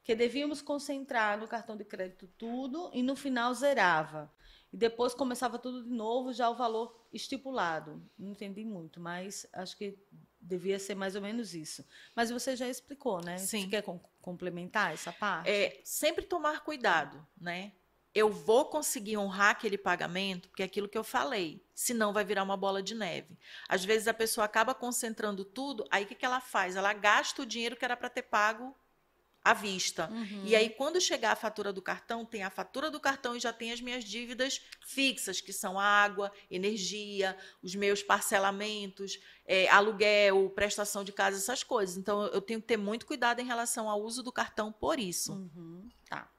que devíamos concentrar no cartão de crédito tudo e no final zerava. E depois começava tudo de novo, já o valor estipulado. Não entendi muito, mas acho que devia ser mais ou menos isso. Mas você já explicou, né? Sim. Você quer com complementar essa parte? É, sempre tomar cuidado, né? Eu vou conseguir honrar aquele pagamento, porque é aquilo que eu falei, senão vai virar uma bola de neve. Às vezes a pessoa acaba concentrando tudo, aí o que, que ela faz? Ela gasta o dinheiro que era para ter pago à vista. Uhum. E aí, quando chegar a fatura do cartão, tem a fatura do cartão e já tem as minhas dívidas fixas, que são água, energia, os meus parcelamentos, é, aluguel, prestação de casa, essas coisas. Então, eu tenho que ter muito cuidado em relação ao uso do cartão por isso. Uhum. Tá.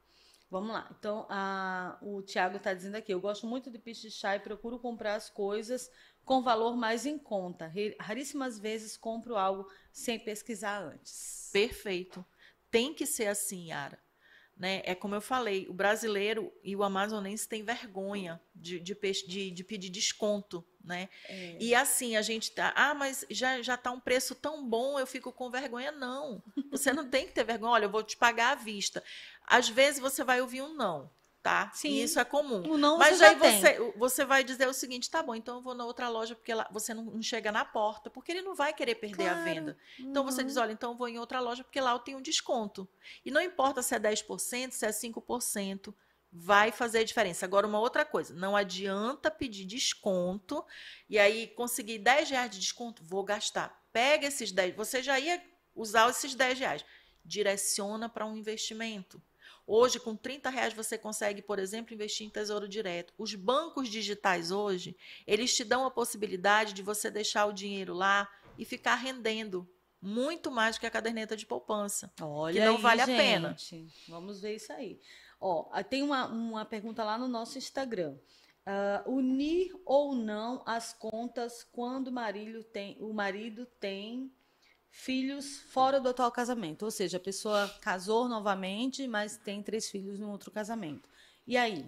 Vamos lá. Então, a, o Tiago está dizendo aqui: eu gosto muito de pichichar e procuro comprar as coisas com valor mais em conta. Raríssimas vezes compro algo sem pesquisar antes. Perfeito. Tem que ser assim, Yara. Né? É como eu falei, o brasileiro e o amazonense têm vergonha de, de, de, de pedir desconto, né? É. E assim, a gente tá, ah, mas já já tá um preço tão bom, eu fico com vergonha não. Você não tem que ter vergonha, olha, eu vou te pagar à vista. Às vezes você vai ouvir um não, tá? Sim. E isso é comum. O não Mas você aí já tem. você, você vai dizer o seguinte, tá bom, então eu vou na outra loja porque lá, você não, não chega na porta, porque ele não vai querer perder Claro. a venda. Então você Uhum. diz, olha, então eu vou em outra loja porque lá eu tenho um desconto. E não importa se é 10%, se é 5%, vai fazer diferença. Agora, uma outra coisa, não adianta pedir desconto e aí conseguir 10 reais de desconto, vou gastar. Pega esses 10, você já ia usar esses 10 reais, direciona para um investimento. Hoje, com 30 reais, você consegue, por exemplo, investir em tesouro direto. Os bancos digitais hoje, eles te dão a possibilidade de você deixar o dinheiro lá e ficar rendendo muito mais do que a caderneta de poupança. Olha que não aí, vale a pena. gente. Vamos ver isso aí. Ó, tem uma, uma pergunta lá no nosso Instagram. Uh, unir ou não as contas quando o marido tem, o marido tem filhos fora do atual casamento. Ou seja, a pessoa casou novamente, mas tem três filhos no outro casamento. E aí?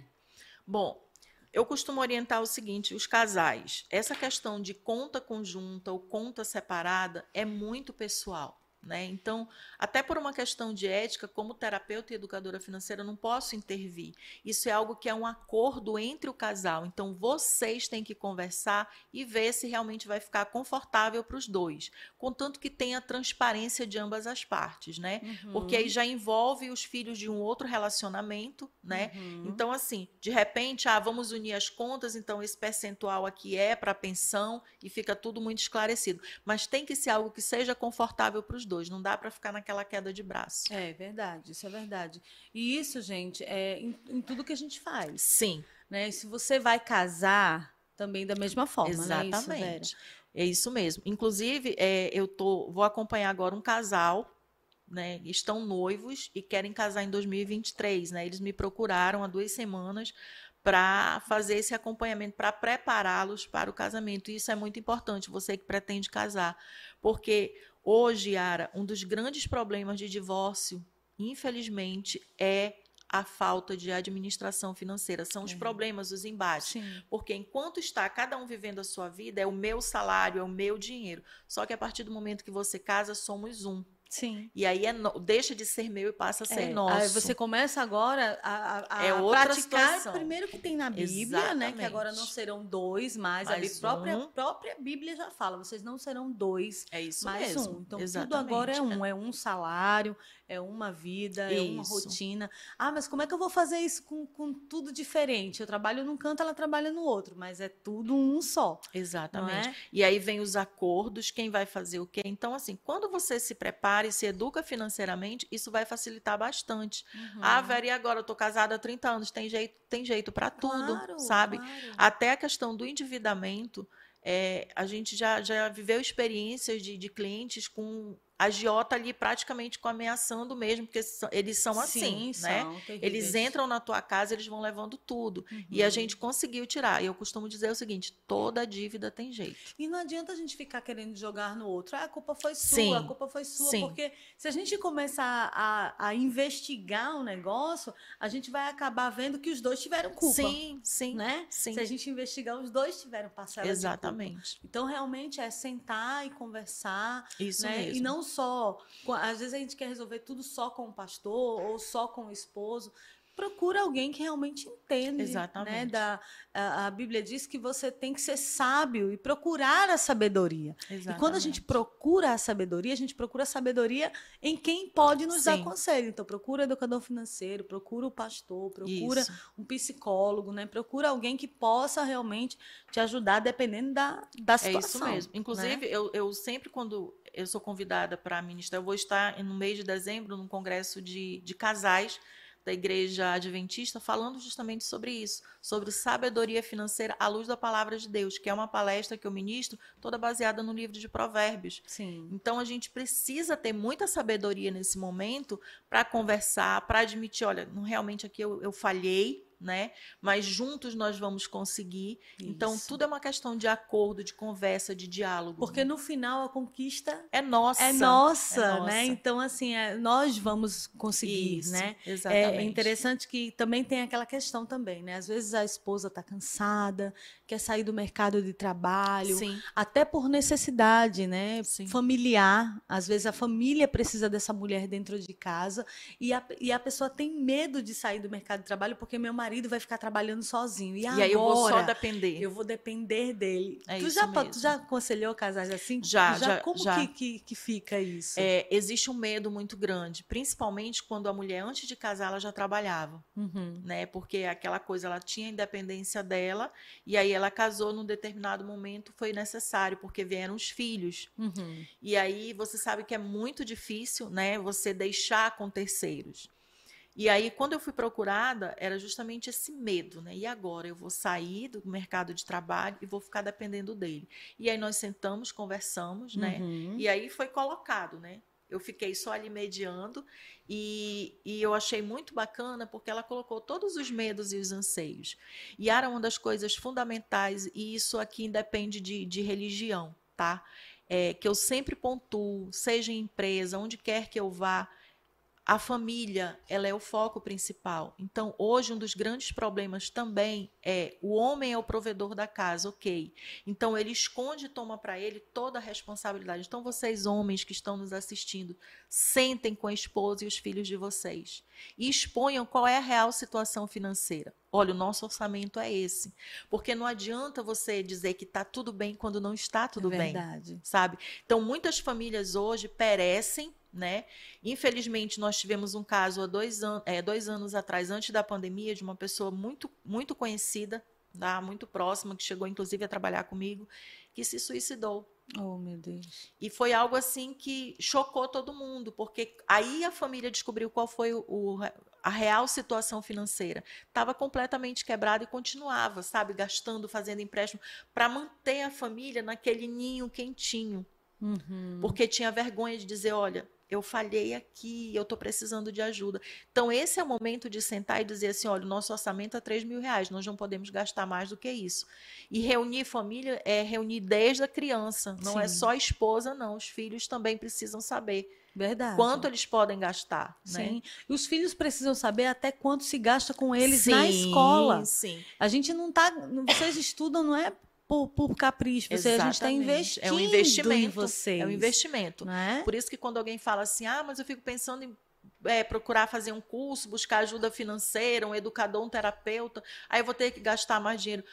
Bom, eu costumo orientar o seguinte: os casais, essa questão de conta conjunta ou conta separada é muito pessoal. Né? Então, até por uma questão de ética, como terapeuta e educadora financeira, eu não posso intervir. Isso é algo que é um acordo entre o casal. Então, vocês têm que conversar e ver se realmente vai ficar confortável para os dois, contanto que tenha transparência de ambas as partes, né? Uhum. Porque aí já envolve os filhos de um outro relacionamento, né? Uhum. Então, assim, de repente, ah, vamos unir as contas, então esse percentual aqui é para pensão e fica tudo muito esclarecido. Mas tem que ser algo que seja confortável para os dois dois. Não dá para ficar naquela queda de braço. É verdade, isso é verdade. E isso, gente, é em, em tudo que a gente faz. Sim. Né? Se você vai casar, também da mesma forma, Exatamente. Né? É isso, é isso mesmo. Inclusive, é, eu tô, vou acompanhar agora um casal né, estão noivos e querem casar em 2023, né? Eles me procuraram há duas semanas para fazer esse acompanhamento, para prepará-los para o casamento. E isso é muito importante, você que pretende casar, porque Hoje, Yara, um dos grandes problemas de divórcio, infelizmente, é a falta de administração financeira. São os problemas, os embates. Sim. Porque enquanto está cada um vivendo a sua vida, é o meu salário, é o meu dinheiro. Só que a partir do momento que você casa, somos um. Sim. E aí é no, deixa de ser meu e passa a ser é, nosso. Aí você começa agora a, a, é outra praticar situação. primeiro que tem na Bíblia, Exatamente. né? Que agora não serão dois, mas mais a própria, um. própria Bíblia já fala, vocês não serão dois, é isso mais mesmo. um. Então Exatamente. tudo agora é um, é um salário, é uma vida, isso. é uma rotina. Ah, mas como é que eu vou fazer isso com, com tudo diferente? Eu trabalho num canto, ela trabalha no outro, mas é tudo um só. Exatamente. É? E aí vem os acordos, quem vai fazer o quê? Então, assim, quando você se prepara e se educa financeiramente, isso vai facilitar bastante. Uhum. Ah, Vera, e agora? Eu tô casada há 30 anos, tem jeito, tem jeito para tudo, claro, sabe? Claro. Até a questão do endividamento. É, a gente já, já viveu experiências de, de clientes com agiota ali praticamente com ameaçando mesmo, porque eles são assim, Sim, né? São eles entram na tua casa, eles vão levando tudo. Uhum. E a uhum. gente conseguiu tirar. E eu costumo dizer o seguinte: toda dívida tem jeito. E não adianta a gente ficar querendo jogar no outro. Ah, a culpa foi sua, Sim. a culpa foi sua. Sim. Porque se a gente começar a, a investigar o negócio, a gente vai acabar vendo que os dois tiveram culpa. Sim, sim. Né? Sim. Se a gente investigar, os dois tiveram parcela Exatamente. Então, realmente, é sentar e conversar. Isso né? mesmo. E não só. Às vezes a gente quer resolver tudo só com o pastor ou só com o esposo procura alguém que realmente entende. Né, Exatamente. Né, da, a, a, Bíblia diz que você tem que ser sábio e procurar a sabedoria. Exatamente. E quando a gente procura a sabedoria, a gente procura a sabedoria em quem pode nos Sim. dar conselho. Então, procura educador financeiro, procura o pastor, procura Isso. um psicólogo, né? Procura alguém que possa realmente te ajudar, dependendo da, da situação. É isso mesmo. Inclusive, né? eu, eu sempre, quando eu sou convidada para ministrar, eu vou estar no mês de dezembro num congresso de, de casais da Igreja Adventista falando justamente sobre isso, sobre sabedoria financeira à luz da palavra de Deus, que é uma palestra que eu ministro toda baseada no livro de Provérbios. Sim. Então a gente precisa ter muita sabedoria nesse momento para conversar, para admitir, olha, realmente aqui eu, eu falhei, né? Mas juntos nós vamos conseguir. Então, Isso. Então, tudo é uma questão de acordo, de conversa, de diálogo. Porque né? no final a conquista é nossa. É nossa, é nossa. né? Então, assim, é, nós vamos conseguir, Isso, né? Exatamente. É, é interessante que também tem aquela questão também, né? Às vezes a esposa está cansada, quer sair do mercado de trabalho, Sim. até por necessidade, né? Sim. Familiar. Às vezes a família precisa dessa mulher dentro de casa e a, e a pessoa tem medo de sair do mercado de trabalho porque meu marido marido vai ficar trabalhando sozinho. E, e agora, aí eu vou só depender. Eu vou depender dele. É tu, isso já, mesmo. tu já aconselhou casais assim? Já, já. Como já. Que, que, que, fica isso? É, existe um medo muito grande, principalmente quando a mulher, antes de casar, ela já trabalhava. Uhum. Né? Porque aquela coisa, ela tinha a independência dela, e aí ela casou num determinado momento, foi necessário, porque vieram os filhos. Uhum. E aí você sabe que é muito difícil né, você deixar com terceiros. E aí, quando eu fui procurada, era justamente esse medo, né? E agora eu vou sair do mercado de trabalho e vou ficar dependendo dele. E aí nós sentamos, conversamos, né? Uhum. E aí foi colocado, né? Eu fiquei só ali mediando e, e eu achei muito bacana porque ela colocou todos os medos e os anseios. E era uma das coisas fundamentais, e isso aqui independe de, de religião, tá? É, que eu sempre pontuo, seja em empresa, onde quer que eu vá, a família ela é o foco principal. Então, hoje, um dos grandes problemas também é o homem é o provedor da casa, ok. Então, ele esconde e toma para ele toda a responsabilidade. Então, vocês, homens que estão nos assistindo, sentem com a esposa e os filhos de vocês e exponham qual é a real situação financeira. Olha, o nosso orçamento é esse. Porque não adianta você dizer que está tudo bem quando não está tudo é verdade. bem. Sabe? Então, muitas famílias hoje perecem né? Infelizmente, nós tivemos um caso há dois, an é, dois anos atrás, antes da pandemia, de uma pessoa muito, muito conhecida, tá? muito próxima, que chegou inclusive a trabalhar comigo, que se suicidou. Oh, meu Deus. E foi algo assim que chocou todo mundo, porque aí a família descobriu qual foi o, o a real situação financeira. Estava completamente quebrada e continuava, sabe, gastando, fazendo empréstimo para manter a família naquele ninho quentinho. Uhum. Porque tinha vergonha de dizer, olha, eu falhei aqui, eu estou precisando de ajuda. Então, esse é o momento de sentar e dizer assim: olha, o nosso orçamento é 3 mil reais, nós não podemos gastar mais do que isso. E reunir família é reunir desde a criança, não é Sim. é só a esposa, não. Os filhos também precisam saber. Verdade. Quanto eles podem gastar. Né? Sim. Né? E os filhos precisam saber até quanto se gasta com eles sim, na escola. Sim. A gente não está. Vocês estudam, não é por, por capricho. Você, a gente está investindo é um investimento, em vocês. É um investimento. É? Por isso que quando alguém fala assim, ah, mas eu fico pensando em é, procurar fazer um curso, buscar ajuda financeira, um educador, um terapeuta, aí eu vou ter que gastar mais dinheiro.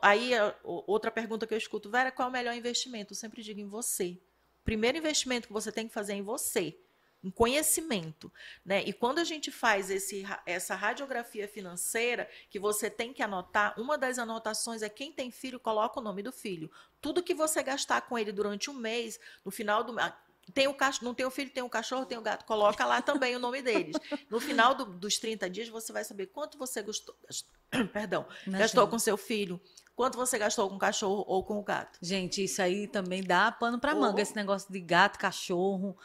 Aí, outra pergunta que eu escuto, Vera, qual é o melhor investimento? Eu sempre digo em você. O primeiro investimento que você tem que fazer é em você um conhecimento, né? E quando a gente faz esse, essa radiografia financeira, que você tem que anotar, uma das anotações é quem tem filho coloca o nome do filho. Tudo que você gastar com ele durante um mês, no final do tem o cachorro, não tem o filho, tem o cachorro, tem o gato, coloca lá também o nome deles. No final do, dos 30 dias, você vai saber quanto você gastou, perdão, Imagina. gastou com seu filho, quanto você gastou com o cachorro ou com o gato. Gente, isso aí também dá pano para manga, esse negócio de gato, cachorro.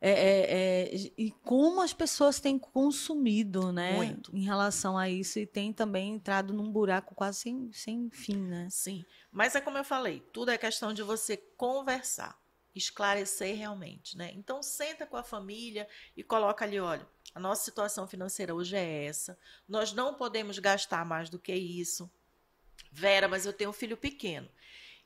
É, é, é, e como as pessoas têm consumido, né? Muito. Em relação a isso, e tem também entrado num buraco quase sem, sem fim, né? Sim. Mas é como eu falei, tudo é questão de você conversar, esclarecer realmente, né? Então senta com a família e coloca ali, olha, a nossa situação financeira hoje é essa, nós não podemos gastar mais do que isso. Vera, mas eu tenho um filho pequeno.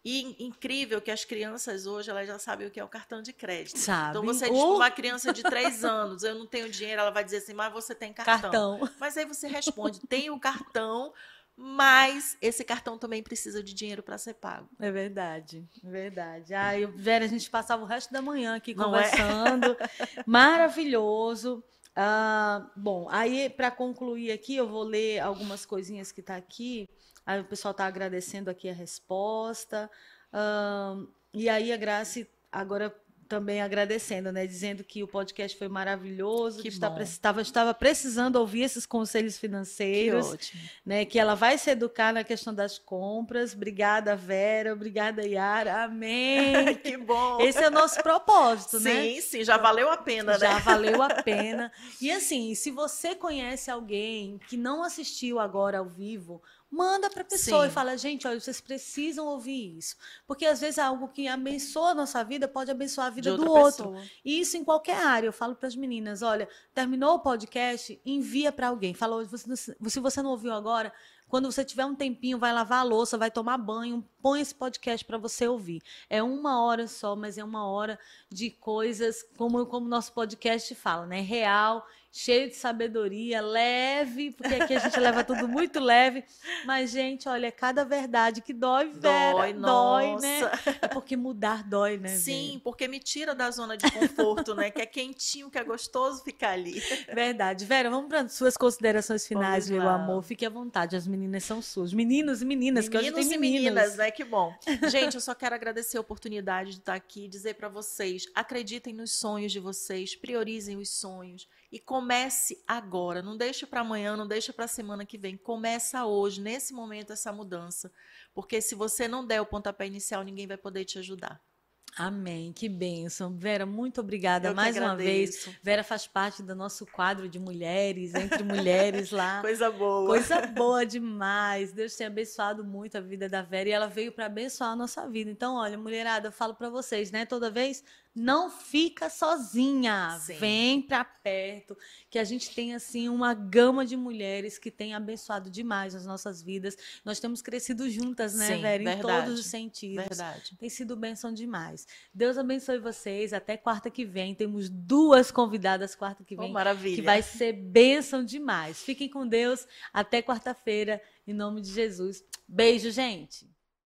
E incrível que as crianças hoje elas já sabem o que é o cartão de crédito. Sabe. Então você diz para uma criança de três anos, eu não tenho dinheiro, ela vai dizer assim, mas você tem cartão. cartão. Mas aí você responde, tenho cartão, mas esse cartão também precisa de dinheiro para ser pago. É verdade, é verdade. Ai, Vera, a gente passava o resto da manhã aqui não é? conversando. É? Maravilhoso. Ah, bom, aí para concluir aqui, eu vou ler algumas coisinhas que está aqui. Aí o pessoal está agradecendo aqui a resposta. Um, e aí a Grace agora também agradecendo, né? Dizendo que o podcast foi maravilhoso, que, que estava, estava precisando ouvir esses conselhos financeiros. Que ótimo. Né? Que ela vai se educar na questão das compras. Obrigada, Vera. Obrigada, Yara. Amém. que bom. Esse é o nosso propósito, sim, né? Sim, sim, já valeu a pena, já né? Já valeu a pena. E assim, se você conhece alguém que não assistiu agora ao vivo, Manda para a pessoa Sim. e fala, gente, olha, vocês precisam ouvir isso. Porque às vezes algo que abençoa a nossa vida pode abençoar a vida do outro. Pessoa. E isso em qualquer área. Eu falo para as meninas, olha, terminou o podcast, envia para alguém. Fala, se você não ouviu agora, quando você tiver um tempinho, vai lavar a louça, vai tomar banho, põe esse podcast para você ouvir. É uma hora só, mas é uma hora de coisas, como o nosso podcast fala, né? Real cheio de sabedoria, leve, porque aqui a gente leva tudo muito leve. Mas, gente, olha, cada verdade que dói, Vera, dói, dói né? É porque mudar dói, né? Sim, Vera? porque me tira da zona de conforto, né? Que é quentinho, que é gostoso ficar ali. Verdade. Vera, vamos para suas considerações finais, meu amor. Fique à vontade, as meninas são suas. Meninos e meninas, meninos que hoje tem meninos. meninas, né? Que bom. Gente, eu só quero agradecer a oportunidade de estar aqui e dizer para vocês, acreditem nos sonhos de vocês, priorizem os sonhos e comece agora. Não deixe para amanhã, não deixe para a semana que vem. Começa hoje, nesse momento, essa mudança. Porque se você não der o pontapé inicial, ninguém vai poder te ajudar. Amém, que bênção. Vera, muito obrigada Eu mais uma vez. Vera faz parte do nosso quadro de mulheres, entre mulheres lá. Coisa boa. Coisa boa demais. Deus tem abençoado muito a vida da Vera e ela veio para abençoar a nossa vida. Então, olha, mulherada, eu falo para vocês, né? Toda vez não fica sozinha. Sim. Vem para perto, que a gente tem assim uma gama de mulheres que tem abençoado demais as nossas vidas. Nós temos crescido juntas, né, Sim, Vera, em todos os sentidos. Verdade. Tem sido bênção demais. Deus abençoe vocês. Até quarta que vem temos duas convidadas quarta que vem, oh, maravilha. que vai ser bênção demais. Fiquem com Deus. Até quarta-feira, em nome de Jesus. Beijo, gente.